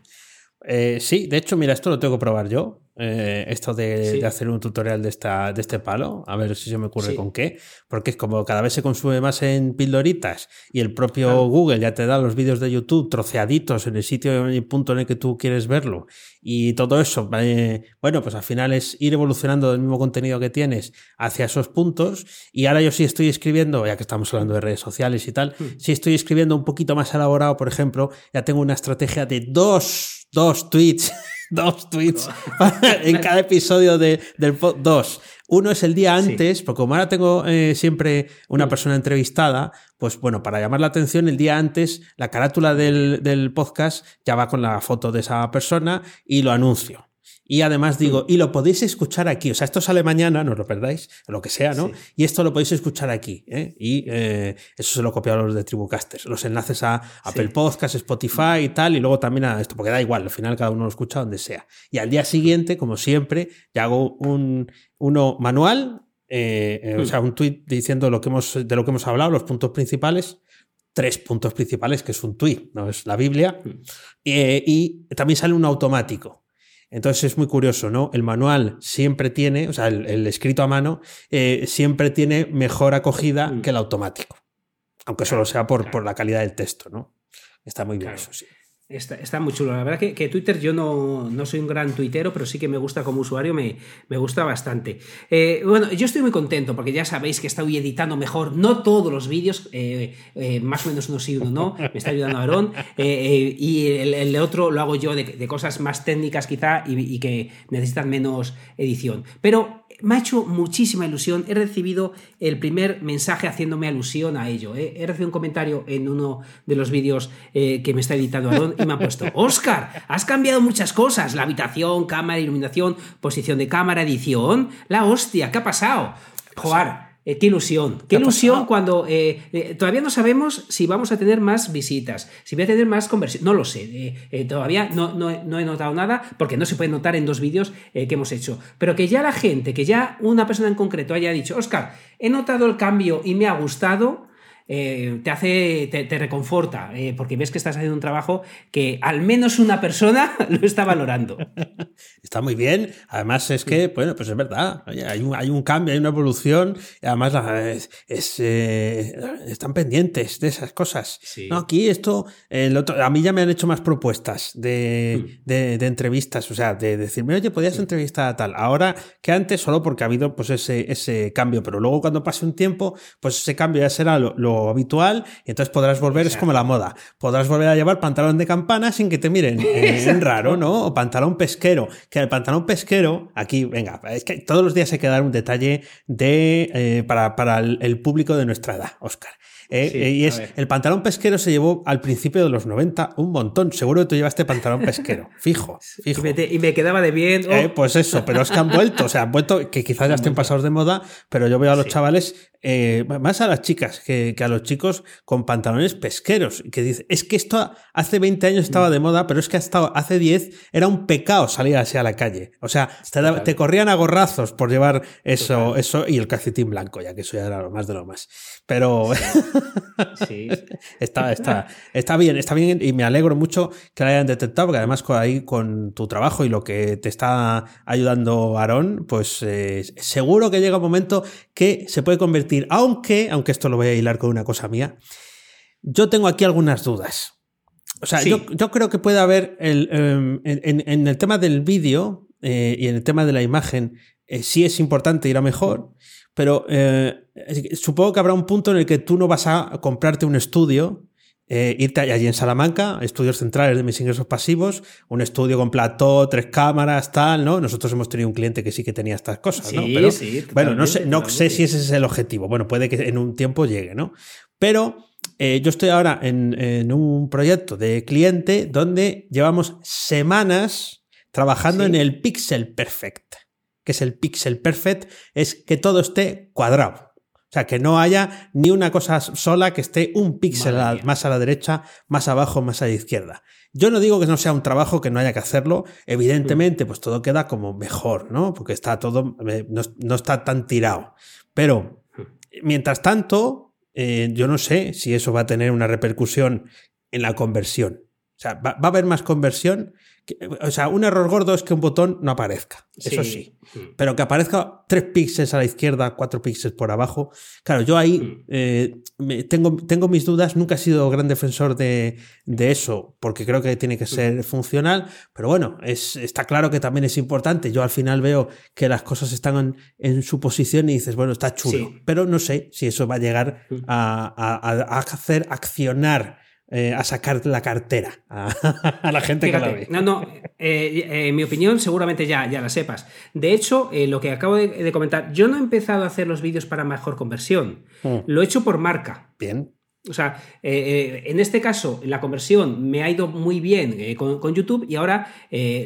Eh, sí, de hecho, mira, esto lo tengo que probar yo. Eh, esto de, hacer un tutorial de, esta, de este palo, a ver si se me ocurre con qué, porque es como cada vez se consume más en pildoritas y el propio Google ya te da los vídeos de YouTube troceaditos en el sitio y punto en el que tú quieres verlo. Y todo eso, eh, bueno, pues al final es ir evolucionando del mismo contenido que tienes hacia esos puntos. Y ahora yo sí estoy escribiendo, ya que estamos hablando de redes sociales y tal, hmm. si estoy escribiendo un poquito más elaborado, por ejemplo, ya tengo una estrategia de dos, dos tweets dos tweets en cada episodio de, del podcast. Dos. Uno es el día antes, porque como ahora tengo eh, siempre una persona entrevistada, pues bueno, para llamar la atención, el día antes, la carátula del, del podcast ya va con la foto de esa persona y lo anuncio. Y además digo, y lo podéis escuchar aquí. O sea, esto sale mañana, no os lo perdáis, lo que sea, ¿no? Y esto lo podéis escuchar aquí. ¿eh? Y eh, eso se lo copiado los de Tribucasters. Los enlaces a Apple Podcasts, Spotify y tal, y luego también a esto, porque da igual, al final cada uno lo escucha donde sea. Y al día siguiente, como siempre, ya hago un, uno manual, eh, o hmm. sea, un tweet diciendo lo que hemos, de lo que hemos hablado, los puntos principales tres puntos principales, que es un tweet, no es la Biblia, hmm. y también sale un automático. Entonces es muy curioso, ¿no? El manual siempre tiene, o sea, el, escrito a mano, eh, siempre tiene mejor acogida mm. que el automático. Aunque solo sea por, por la calidad del texto, ¿no? Está muy bien eso, sí. Está, muy chulo. La verdad que, Twitter yo no, no, soy un gran tuitero, pero sí que me gusta como usuario, me, me gusta bastante. Eh, bueno, yo estoy muy contento porque ya sabéis que estoy editando mejor, no todos los vídeos, eh, eh, más o menos uno sí, uno no, me está ayudando Aarón, y el, otro lo hago yo de, cosas más técnicas quizá y que necesitan menos edición. Pero me ha hecho muchísima ilusión. He recibido el primer mensaje haciéndome alusión a ello. ¿eh? He recibido un comentario en uno de los vídeos eh, que me está editando Aaron y me ha puesto, Oscar, has cambiado muchas cosas. La habitación, cámara, iluminación, posición de cámara, edición. La hostia, ¿qué ha pasado? Jugar eh, qué ilusión, qué ilusión cuando eh, eh, todavía no sabemos si vamos a tener más visitas, si voy a tener más conversión, no lo sé, todavía no, no, no, he notado nada porque no se puede notar en dos vídeos que hemos hecho, pero que ya la gente, que ya una persona en concreto haya dicho, Oscar, he notado el cambio y me ha gustado, eh, te hace, te, reconforta, eh, porque ves que estás haciendo un trabajo que al menos una persona lo está valorando. Está muy bien. Además, es que, bueno, pues es verdad. Hay un, hay un cambio, hay una evolución. Y además, es, eh, están pendientes de esas cosas. No, aquí esto, el otro, a mí ya me han hecho más propuestas de, mm. de, entrevistas. O sea, de decirme, oye, podías entrevistar a tal. Ahora que antes, solo porque ha habido pues ese, ese cambio. Pero luego, cuando pase un tiempo, pues ese cambio ya será lo habitual y entonces podrás volver, es como la moda, podrás volver a llevar pantalón de campana sin que te miren en raro, ¿no? O pantalón pesquero, que el pantalón pesquero, aquí, venga, es que todos los días hay que dar un detalle de, eh, para, para el, público de nuestra edad, Oscar. Eh, eh, y es, el pantalón pesquero se llevó al principio de los 90 un montón. Seguro que tú llevaste pantalón pesquero, fijo. fijo. Y, me, quedaba de bien. Oh. pues eso, pero es que han vuelto, o sea, han vuelto, que quizás ya estén pasados de moda, pero yo veo a los chavales eh, más a las chicas que, a los chicos con pantalones pesqueros, que dice, es que esto hace 20 años estaba de moda, pero es que hasta hace 10 era un pecado salir así a la calle. O sea, te, corrían a gorrazos por llevar eso, eso y el calcetín blanco, ya que eso ya era lo más de lo más. Pero está, está, está bien, está bien y me alegro mucho que lo hayan detectado, porque además ahí con tu trabajo y lo que te está ayudando Aarón, pues eh, seguro que llega un momento que se puede convertir aunque, aunque esto lo voy a hilar con una cosa mía, yo tengo aquí algunas dudas. O sea, yo, creo que puede haber, el, em, en, el tema del vídeo eh, y en el tema de la imagen, eh, sí es importante ir a mejor, pero eh, supongo que habrá un punto en el que tú no vas a comprarte un estudio eh, irte allí en Salamanca, estudios centrales de mis ingresos pasivos, un estudio con plató, tres cámaras, tal, ¿no? Nosotros hemos tenido un cliente que sí que tenía estas cosas, ¿no? Pero, bueno, no sé, no sé si ese es el objetivo. Bueno, puede que en un tiempo llegue, ¿no? Pero eh, yo estoy ahora en, un proyecto de cliente donde llevamos semanas trabajando en el Pixel Perfect. que es el Pixel Perfect? Es que todo esté cuadrado. O sea, que no haya ni una cosa sola que esté un píxel más a la derecha, más abajo, más a la izquierda. Yo no digo que no sea un trabajo que no haya que hacerlo. Evidentemente, pues todo queda como mejor, ¿no? Porque está todo, eh, no, está tan tirado. Pero, mientras tanto, eh, yo no sé si eso va a tener una repercusión en la conversión. O sea, va, a haber más conversión. o sea, un error gordo es que un botón no aparezca. Eso sí. Mm. Pero que aparezca tres píxeles a la izquierda, cuatro píxeles por abajo. Claro, yo ahí mm. eh, tengo, tengo mis dudas. Nunca he sido gran defensor de, eso, porque creo que tiene que ser mm. funcional. Pero bueno, es, está claro que también es importante. Yo al final veo que las cosas están en, su posición y dices, bueno, está chulo. Pero no sé si eso va a llegar a hacer accionar eh, a sacar la cartera a, la gente que la ve. No, no, eh, eh, en mi opinión seguramente ya, ya la sepas. De hecho, lo que acabo de, comentar, yo no he empezado a hacer los vídeos para mejor conversión. Mm. Lo he hecho por marca. Bien. O sea, eh, en este caso, la conversión me ha ido muy bien con, YouTube y ahora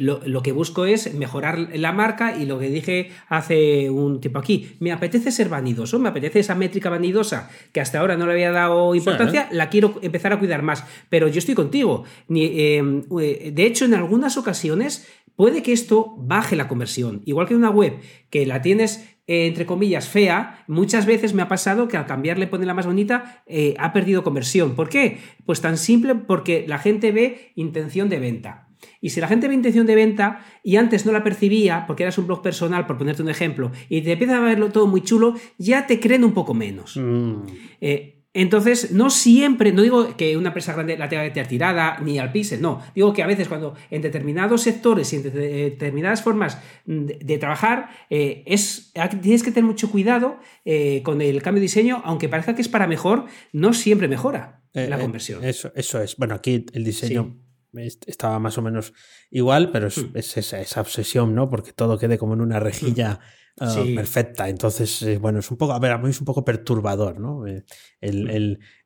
lo, que busco es mejorar la marca y lo que dije hace un tiempo aquí, me apetece ser vanidoso, me apetece esa métrica vanidosa que hasta ahora no le había dado importancia, la quiero empezar a cuidar más. Pero yo estoy contigo. de hecho, en algunas ocasiones puede que esto baje la conversión. Igual que una web que la tienes eh, entre comillas, fea, muchas veces me ha pasado que al cambiarle ponerla más bonita eh, ha perdido conversión. ¿Por qué? Pues tan simple porque la gente ve intención de venta. Y si la gente ve intención de venta y antes no la percibía, porque eras un blog personal, por ponerte un ejemplo, y te empieza a verlo todo muy chulo, ya te creen un poco menos. Mm. Eh, entonces, no siempre, no digo que una empresa grande la tenga que tener tirada ni al pixel, no. Digo que a veces cuando en determinados sectores y en determinadas formas de, trabajar, eh, es, tienes que tener mucho cuidado eh, con el cambio de diseño, aunque parezca que es para mejor, no siempre mejora eh, la conversión. eso, eso es. Bueno, aquí el diseño estaba más o menos igual, pero es, hmm. esa, obsesión, ¿no? Porque todo quede como en una rejilla. Hmm. Ah, perfecta. Entonces, eh, bueno, es un poco, a ver, a mí es un poco perturbador, ¿no? Eh,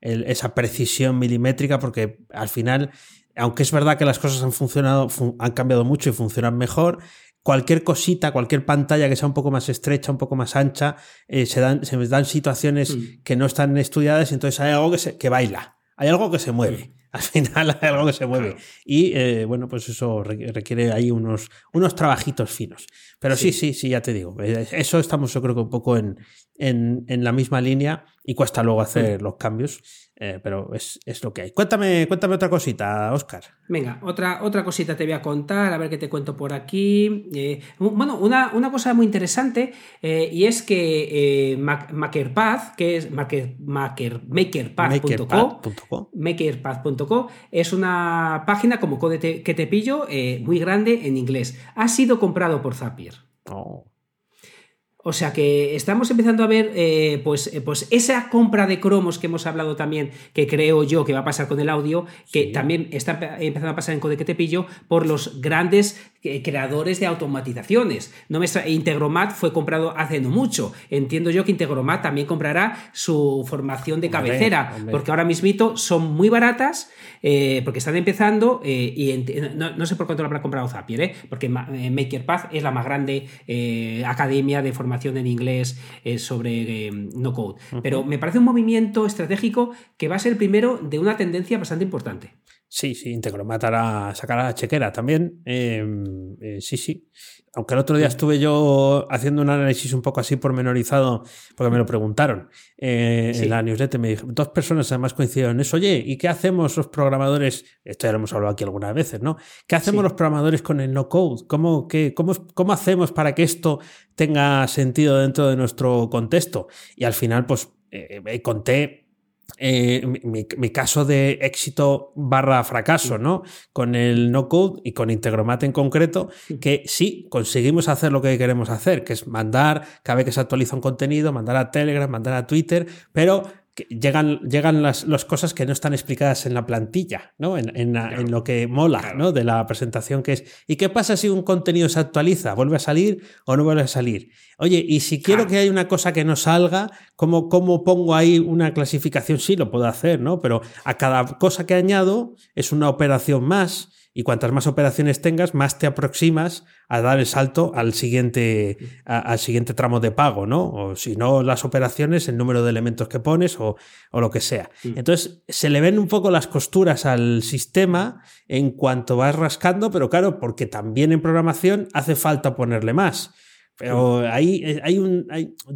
esa precisión milimétrica, porque al final, aunque es verdad que las cosas han funcionado, han cambiado mucho y funcionan mejor, cualquier cosita, cualquier pantalla que sea un poco más estrecha, un poco más ancha, eh, se, dan, se dan situaciones que no están estudiadas y entonces hay algo que, se, que baila, hay algo que se mueve. Al final hay algo que se mueve. Y bueno, pues eso requiere ahí unos, unos trabajitos finos. Pero sí. sí, sí, ya te digo. Eh, eso estamos yo creo que un poco en, en, en la misma línea y cuesta luego hacer los cambios. Eh, pero es, lo que hay. Cuéntame, cuéntame otra cosita, Oscar. Venga, otra, otra cosita te voy a contar, a ver qué te cuento por aquí. Eh, bueno, una, cosa muy interesante eh, y es que MakerPath, que es maker, makerpath.co, makerpath.co, es una página como Code que te pillo, muy grande en inglés. Ha sido comprado por Zapier. Oh. O sea que estamos empezando a ver eh, pues, eh, pues esa compra de cromos que hemos hablado también, que creo yo que va a pasar con el audio, que también está empezando a pasar en Code que te pillo por los grandes creadores de automatizaciones. No me Integromat fue comprado hace no mucho. Entiendo yo que Integromat también comprará su formación de cabecera, porque ahora mismito son muy baratas, porque están empezando y no, sé por cuánto lo habrá comprado Zapier, porque MakerPath es la más grande academia de formación en inglés eh, sobre eh, no code. Pero me parece un movimiento estratégico que va a ser el primero de una tendencia bastante importante. Sí, sí, Integromat hará, sacará la chequera también. Em, eh, sí, sí. Aunque el otro día estuve yo haciendo un análisis un poco así pormenorizado, porque me lo preguntaron en la newsletter, me dijeron, dos personas además coincidieron en eso, oye, ¿y qué hacemos los programadores? Esto ya lo hemos hablado aquí algunas veces, ¿no? ¿Qué hacemos los programadores con el no code? ¿Cómo, qué, cómo, ¿Cómo hacemos para que esto tenga sentido dentro de nuestro contexto? Y al final, pues, eh, conté eh, mi, caso de éxito barra fracaso, ¿no? Con el no code y con Integromat en concreto, que sí, conseguimos hacer lo que queremos hacer, que es mandar, cada vez que se actualiza un contenido, mandar a Telegram, mandar a Twitter, pero llegan, llegan las, cosas que no están explicadas en la plantilla, ¿no? En, lo que mola, ¿no? De la presentación que es. ¿Y qué pasa si un contenido se actualiza? ¿Vuelve a salir o no vuelve a salir? Oye, y si quiero que haya una cosa que no salga, ¿cómo, ¿cómo pongo ahí una clasificación? Sí, lo puedo hacer, ¿no? Pero a cada cosa que añado es una operación más y cuantas más operaciones tengas, más te aproximas a dar el salto al siguiente, al siguiente tramo de pago, ¿no? O si no, las operaciones, el número de elementos que pones o, o lo que sea. Entonces, se le ven un poco las costuras al sistema en cuanto vas rascando, pero claro, porque también en programación hace falta ponerle más. Pero ahí eh, hay un,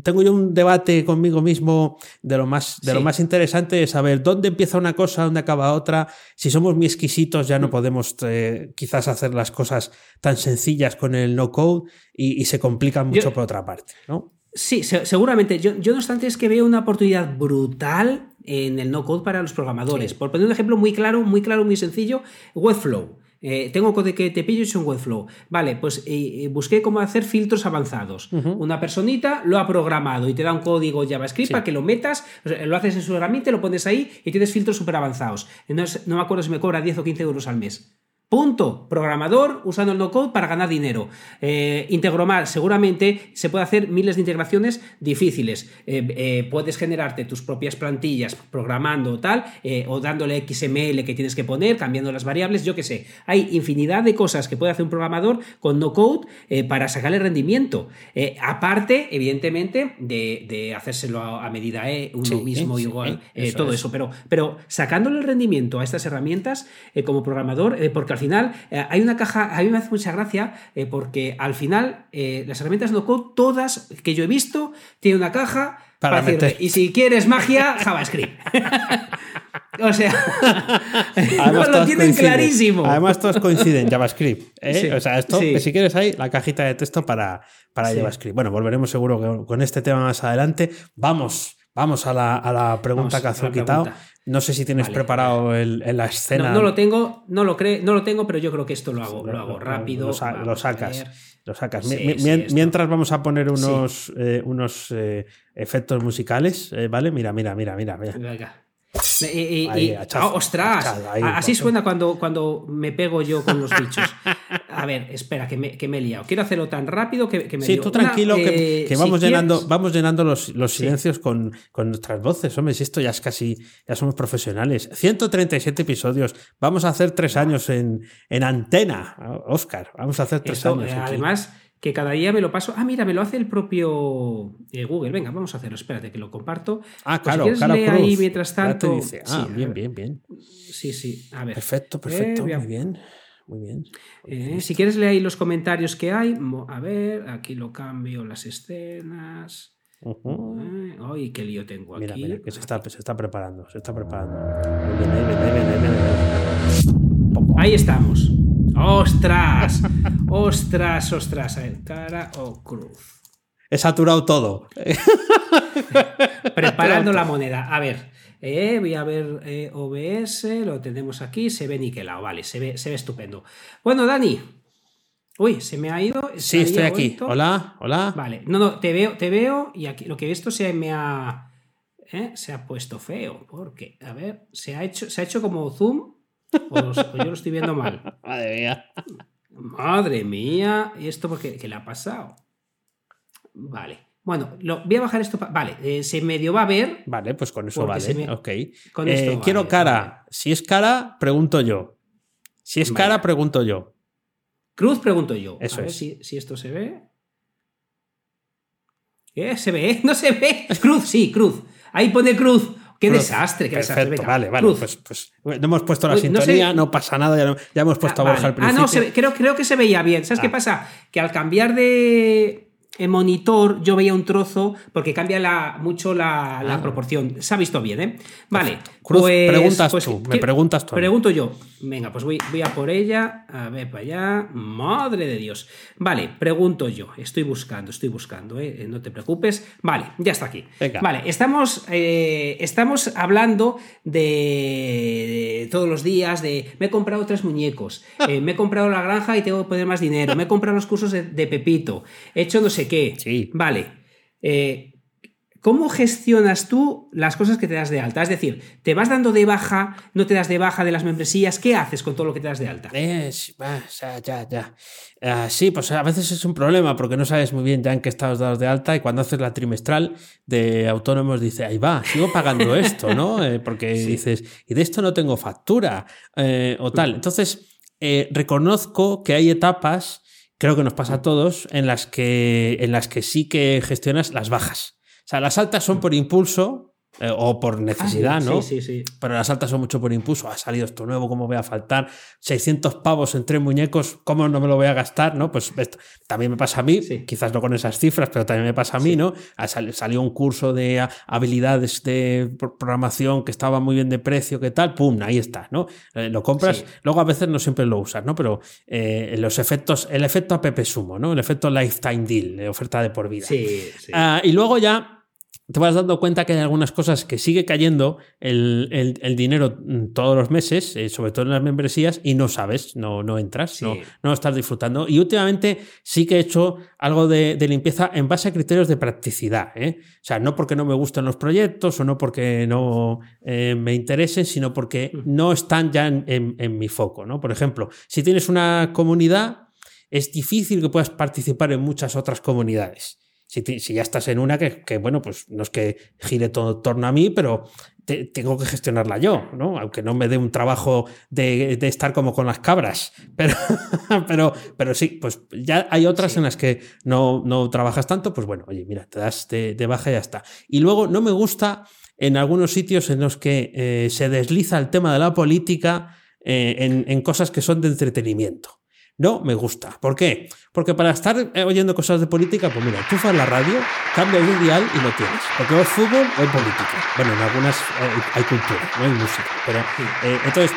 tengo yo un debate conmigo mismo de lo más, de lo más interesante es saber dónde empieza una cosa, dónde acaba otra. Si somos muy exquisitos, ya no mm. podemos eh, quizás hacer las cosas tan sencillas con el no code y, se complican mucho por otra parte, ¿no? Sí, seguramente. Yo, yo, no obstante, es que veo una oportunidad brutal en el no code para los programadores. Por poner un ejemplo muy claro, muy claro, muy sencillo, Webflow. Eh, tengo code que te pillo y un Webflow. Vale, pues eh, eh, busqué cómo hacer filtros avanzados. Una personita lo ha programado y te da un código JavaScript para que lo metas, lo haces en su herramienta, lo pones ahí y tienes filtros súper avanzados. No, no me acuerdo si me cobra 10 o 15 euros al mes. Punto. Programador usando el no-code para ganar dinero. Eh, Integromar, seguramente se puede hacer miles de integraciones difíciles. Eh, eh, puedes generarte tus propias plantillas programando tal, o dándole XML que tienes que poner, cambiando las variables, yo qué sé. Hay infinidad de cosas que puede hacer un programador con no-code para sacarle rendimiento. aparte, evidentemente, de, hacérselo a, medida uno mismo igual, todo eso. Pero, pero sacándole el rendimiento a estas herramientas como programador, porque al final eh, hay una caja, a mí me hace mucha gracia eh, porque al final eh, las herramientas no code, todas que yo he visto, tienen una caja para, decirle, y si quieres magia, JavaScript. o sea, lo tienen clarísimo. Además, todos coinciden, JavaScript. o sea, esto, si quieres, hay la cajita de texto para, para JavaScript. Bueno, volveremos seguro con este tema más adelante. Vamos. Vamos a la, pregunta que has quitado. No sé si tienes preparado el, la escena. No, lo tengo, no lo, cree, no lo tengo, pero yo creo que esto lo hago, lo, hago rápido. Lo, sacas. Lo sacas. mientras vamos a poner unos, eh, unos eh, efectos musicales, eh, ¿vale? Mira, mira, mira, mira. Venga. Y, ¡Ostras! Así suena cuando, cuando me pego yo con los bichos. A ver, espera, que me, que me he liado. Quiero hacerlo tan rápido que, que me Sí, tú tranquilo, que, vamos, llenando, vamos llenando los, los silencios con, con, nuestras voces. Hombre, si esto ya es casi, ya somos profesionales. 137 episodios. Vamos a hacer tres años en, en antena, Oscar. Vamos a hacer tres años. Además que cada día me lo paso. Ah, mira, me lo hace el propio eh, Google. Venga, vamos a hacerlo. Espérate, que lo comparto. Ah, pues claro, si quieres, ahí mientras tanto. Dice. Ah, bien, bien, bien. Sí, sí. A ver. Perfecto, perfecto. Eh, muy bien. Muy bien. Eh, si quieres, lee ahí los comentarios que hay. A ver, aquí lo cambio, las escenas. Ay, qué lío tengo aquí. Mira, mira, que se está, se está preparando, se está preparando. Ahí estamos. ¡Ostras! ¡Ostras, ostras! A ver, cara o cruz. He saturado todo. Preparando la moneda. A ver, eh, voy a ver eh, OBS, lo tenemos aquí, se ve niquelado, vale, se ve, se ve estupendo. Bueno, Dani. Uy, se me ha ido. Sí, estoy aquí. Hola, hola. Vale, no, no, te veo, te veo y aquí lo que he visto se me ha. Eh, se ha puesto feo. Porque, a ver, se ha hecho, se ha hecho como zoom o, yo lo estoy viendo mal. Madre mía. Madre mía. ¿Y esto porque qué le ha pasado? Vale. Bueno, lo, voy a bajar esto. Vale, eh, se medio va a ver. Vale, pues con eso vale. Ok. Eh, quiero cara. Si es cara, pregunto yo. Si es cara, pregunto yo. Cruz, pregunto yo. Eso a ver si, si, esto se ve. ¿Qué? ¿Se ve? ¿No se ve? Cruz, sí, cruz. Ahí pone cruz. Qué desastre, qué desastre. vale, vale. Pues, pues, no hemos puesto la sintonía, no, pasa nada, ya, hemos puesto a Borja al principio. Ah, no, creo, creo que se veía bien. ¿Sabes qué ah. pasa? Que al cambiar de, en monitor yo veía un trozo porque cambia la, mucho la, la, ah. proporción. Se ha visto bien, ¿eh? Vale. Cruz, pues, preguntas pues, tú, me preguntas tú. Pregunto yo. Venga, pues voy, voy a por ella. A ver, para allá. Madre de Dios. Vale, pregunto yo. Estoy buscando, estoy buscando, ¿eh? No te preocupes. Vale, ya está aquí. Vale, estamos, eh, estamos hablando de, todos los días de me he comprado tres muñecos, eh, me he comprado la granja y tengo que poner más dinero, me he comprado los cursos de, de Pepito, he hecho no sé qué. Sí. Vale. Eh, ¿Cómo gestionas tú las cosas que te das de alta? Es decir, ¿te vas dando de baja, no te das de baja de las membresías? ¿Qué haces con todo lo que te das de alta? ya, ya. Ah, sí, pues a veces es un problema porque no sabes muy bien ya en qué estados dados de alta y cuando haces la trimestral de autónomos dice, ahí va, sigo pagando esto, ¿no? Eh, porque dices, y de esto no tengo factura eh, o tal. Entonces, reconozco que hay etapas creo que nos pasa a todos, en las que, en las que sí que gestionas las bajas. O sea, las altas son por impulso, eh, o por necesidad, ah, ¿no? Sí, sí, sí. Pero las altas son mucho por impulso. Ha salido esto nuevo, ¿cómo voy a faltar? 600 pavos en tres muñecos, ¿cómo no me lo voy a gastar? ¿no? Pues también me pasa a mí, quizás no con esas cifras, pero también me pasa a mí, ¿no? salió un curso de habilidades de programación que estaba muy bien de precio, ¿qué tal? ¡Pum! Ahí está, ¿no? Eh, lo compras, luego a veces no siempre lo usas, ¿no? Pero eh, los efectos, el efecto APP Sumo, ¿no? El efecto Lifetime Deal, oferta de por vida. Sí, ah, y luego ya te vas dando cuenta que hay algunas cosas que sigue cayendo el, dinero todos los meses, eh, sobre todo en las membresías, y no sabes, no, no entras, no, no estás disfrutando. Y últimamente sí que he hecho algo de, limpieza en base a criterios de practicidad. ¿eh? O sea, no porque no me gusten los proyectos o no porque no eh, me interesen, sino porque mm. no están ya en, en mi foco. ¿no? Por ejemplo, si tienes una comunidad, es difícil que puedas participar en muchas otras comunidades. Si, ya estás en una que, bueno, pues no es que gire todo en torno a mí, pero tengo que gestionarla yo, ¿no? Aunque no me dé un trabajo de, estar como con las cabras. Pero, pero, pero sí, pues ya hay otras en las que no, no trabajas tanto, pues bueno, oye, mira, te das de, baja y ya está. Y luego no me gusta en algunos sitios en los que eh, se desliza el tema de la política eh, en, en cosas que son de entretenimiento. No me gusta. ¿Por qué? Porque para estar eh, oyendo cosas de política, pues mira, tú la radio, cambias de dial y lo tienes. Porque o es fútbol o es política. Bueno, en algunas eh, hay cultura, no hay música. Pero eh, entonces,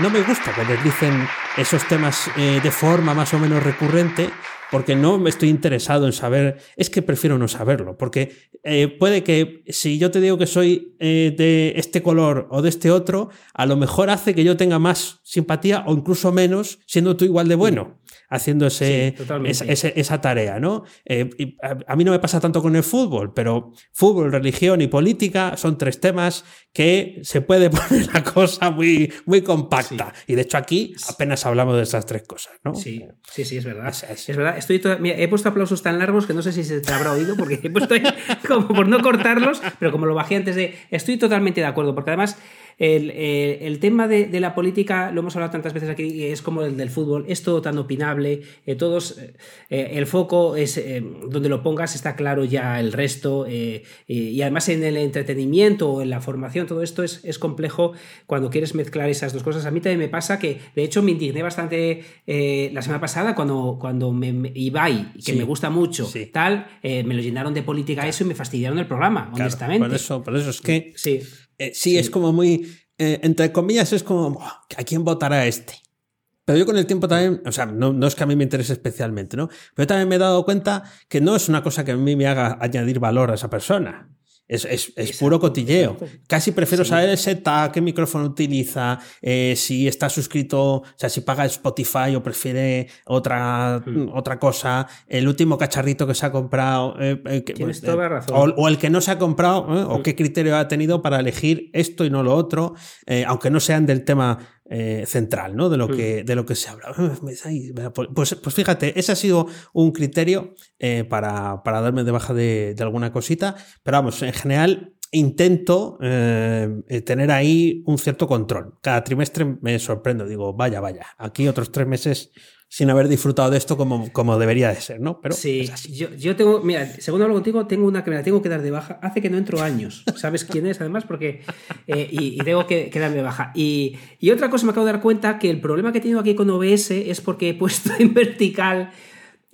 no, me gusta que les dicen esos temas de forma más o menos recurrente porque no me estoy interesado en saber, es que prefiero no saberlo, porque puede que si yo te digo que soy de este color o de este otro, a lo mejor hace que yo tenga más simpatía o incluso menos siendo tú igual de bueno haciendo ese, esa, tarea, ¿no? Eh, a, mí no me pasa tanto con el fútbol, pero fútbol, religión y política son tres temas que se puede poner la cosa muy, muy compacta. Y de hecho aquí apenas hablamos de esas tres cosas, ¿no? Sí, sí, sí, es verdad. Es, verdad. Estoy he puesto aplausos tan largos que no sé si se te habrá oído, porque he puesto como por no cortarlos, pero como lo bajé antes de... Estoy totalmente de acuerdo, porque además... El, el, tema de, de, la política, lo hemos hablado tantas veces aquí, es como el del fútbol, es todo tan opinable, eh, todos, eh, eh, el foco es donde lo pongas, está claro ya el resto, y además en el entretenimiento o en la formación, todo esto es, es, complejo cuando quieres mezclar esas dos cosas. A mí también me pasa que, de hecho, me indigné bastante la semana pasada cuando, cuando me, Ibai, que me gusta mucho, tal, me lo llenaron de política eso y me fastidiaron el programa, honestamente. Por eso, por eso es que... Sí. Sí, es como muy, entre comillas, es como, ¿a quién votará este? Pero yo con el tiempo también, o sea, no, es que a mí me interese especialmente, ¿no? Pero también me he dado cuenta que no es una cosa que a mí me haga añadir valor a esa persona. Es, es, puro cotilleo. Casi prefiero saber el setup, qué micrófono utiliza, eh, si está suscrito, o sea, si paga Spotify o prefiere otra, hmm. otra cosa, el último cacharrito que se ha comprado. Eh, eh, Tienes toda razón. O, el que no se ha comprado, o hmm. qué criterio ha tenido para elegir esto y no lo otro, aunque no sean del tema eh, central, ¿no? De lo, mm. que, de lo que se habla. Pues, pues fíjate, ese ha sido un criterio eh, para, para, darme de baja de, alguna cosita, pero vamos, en general intento eh, tener ahí un cierto control. Cada trimestre me sorprendo, digo, vaya, vaya, aquí otros tres meses sin haber disfrutado de esto como, como debería de ser, ¿no? Pero sí, Yo, yo, tengo, mira, según hablo contigo, tengo una que me la tengo que dar de baja. Hace que no entro años. ¿Sabes quién es? Además, porque. Eh, y, tengo que, que, darme de baja. Y, y, otra cosa me acabo de dar cuenta que el problema que he tenido aquí con OBS es porque he puesto en vertical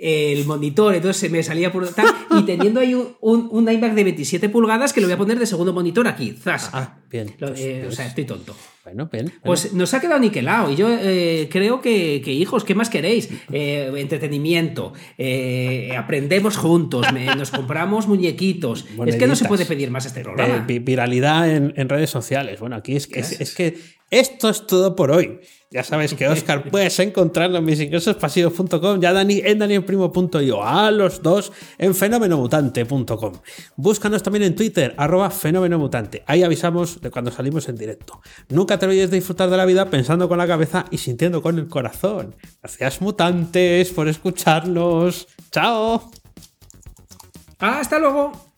el monitor, entonces se me salía por tal, y teniendo ahí un, un, iMac de 27 pulgadas que lo voy a poner de segundo monitor aquí. Zas. Ah, bien. Pues, eh, o sea, estoy tonto. Bueno, bien. Pues nos ha quedado niquelado. Y yo eh, creo que, hijos, ¿qué más queréis? Eh, entretenimiento. aprendemos juntos. nos compramos muñequitos. es que no se puede pedir más este programa. viralidad en, redes sociales. Bueno, aquí es, es que esto es todo por hoy. Ya sabes que Oscar puedes encontrarlo en misingresospasivos.com, ya Dani en danielprimo.io, a los dos en fenomenomutante.com. Búscanos también en Twitter, arroba fenomenomutante. Ahí avisamos de cuando salimos en directo. Nunca te olvides de disfrutar de la vida pensando con la cabeza y sintiendo con el corazón. Gracias mutantes por escucharnos. Chao. Hasta luego.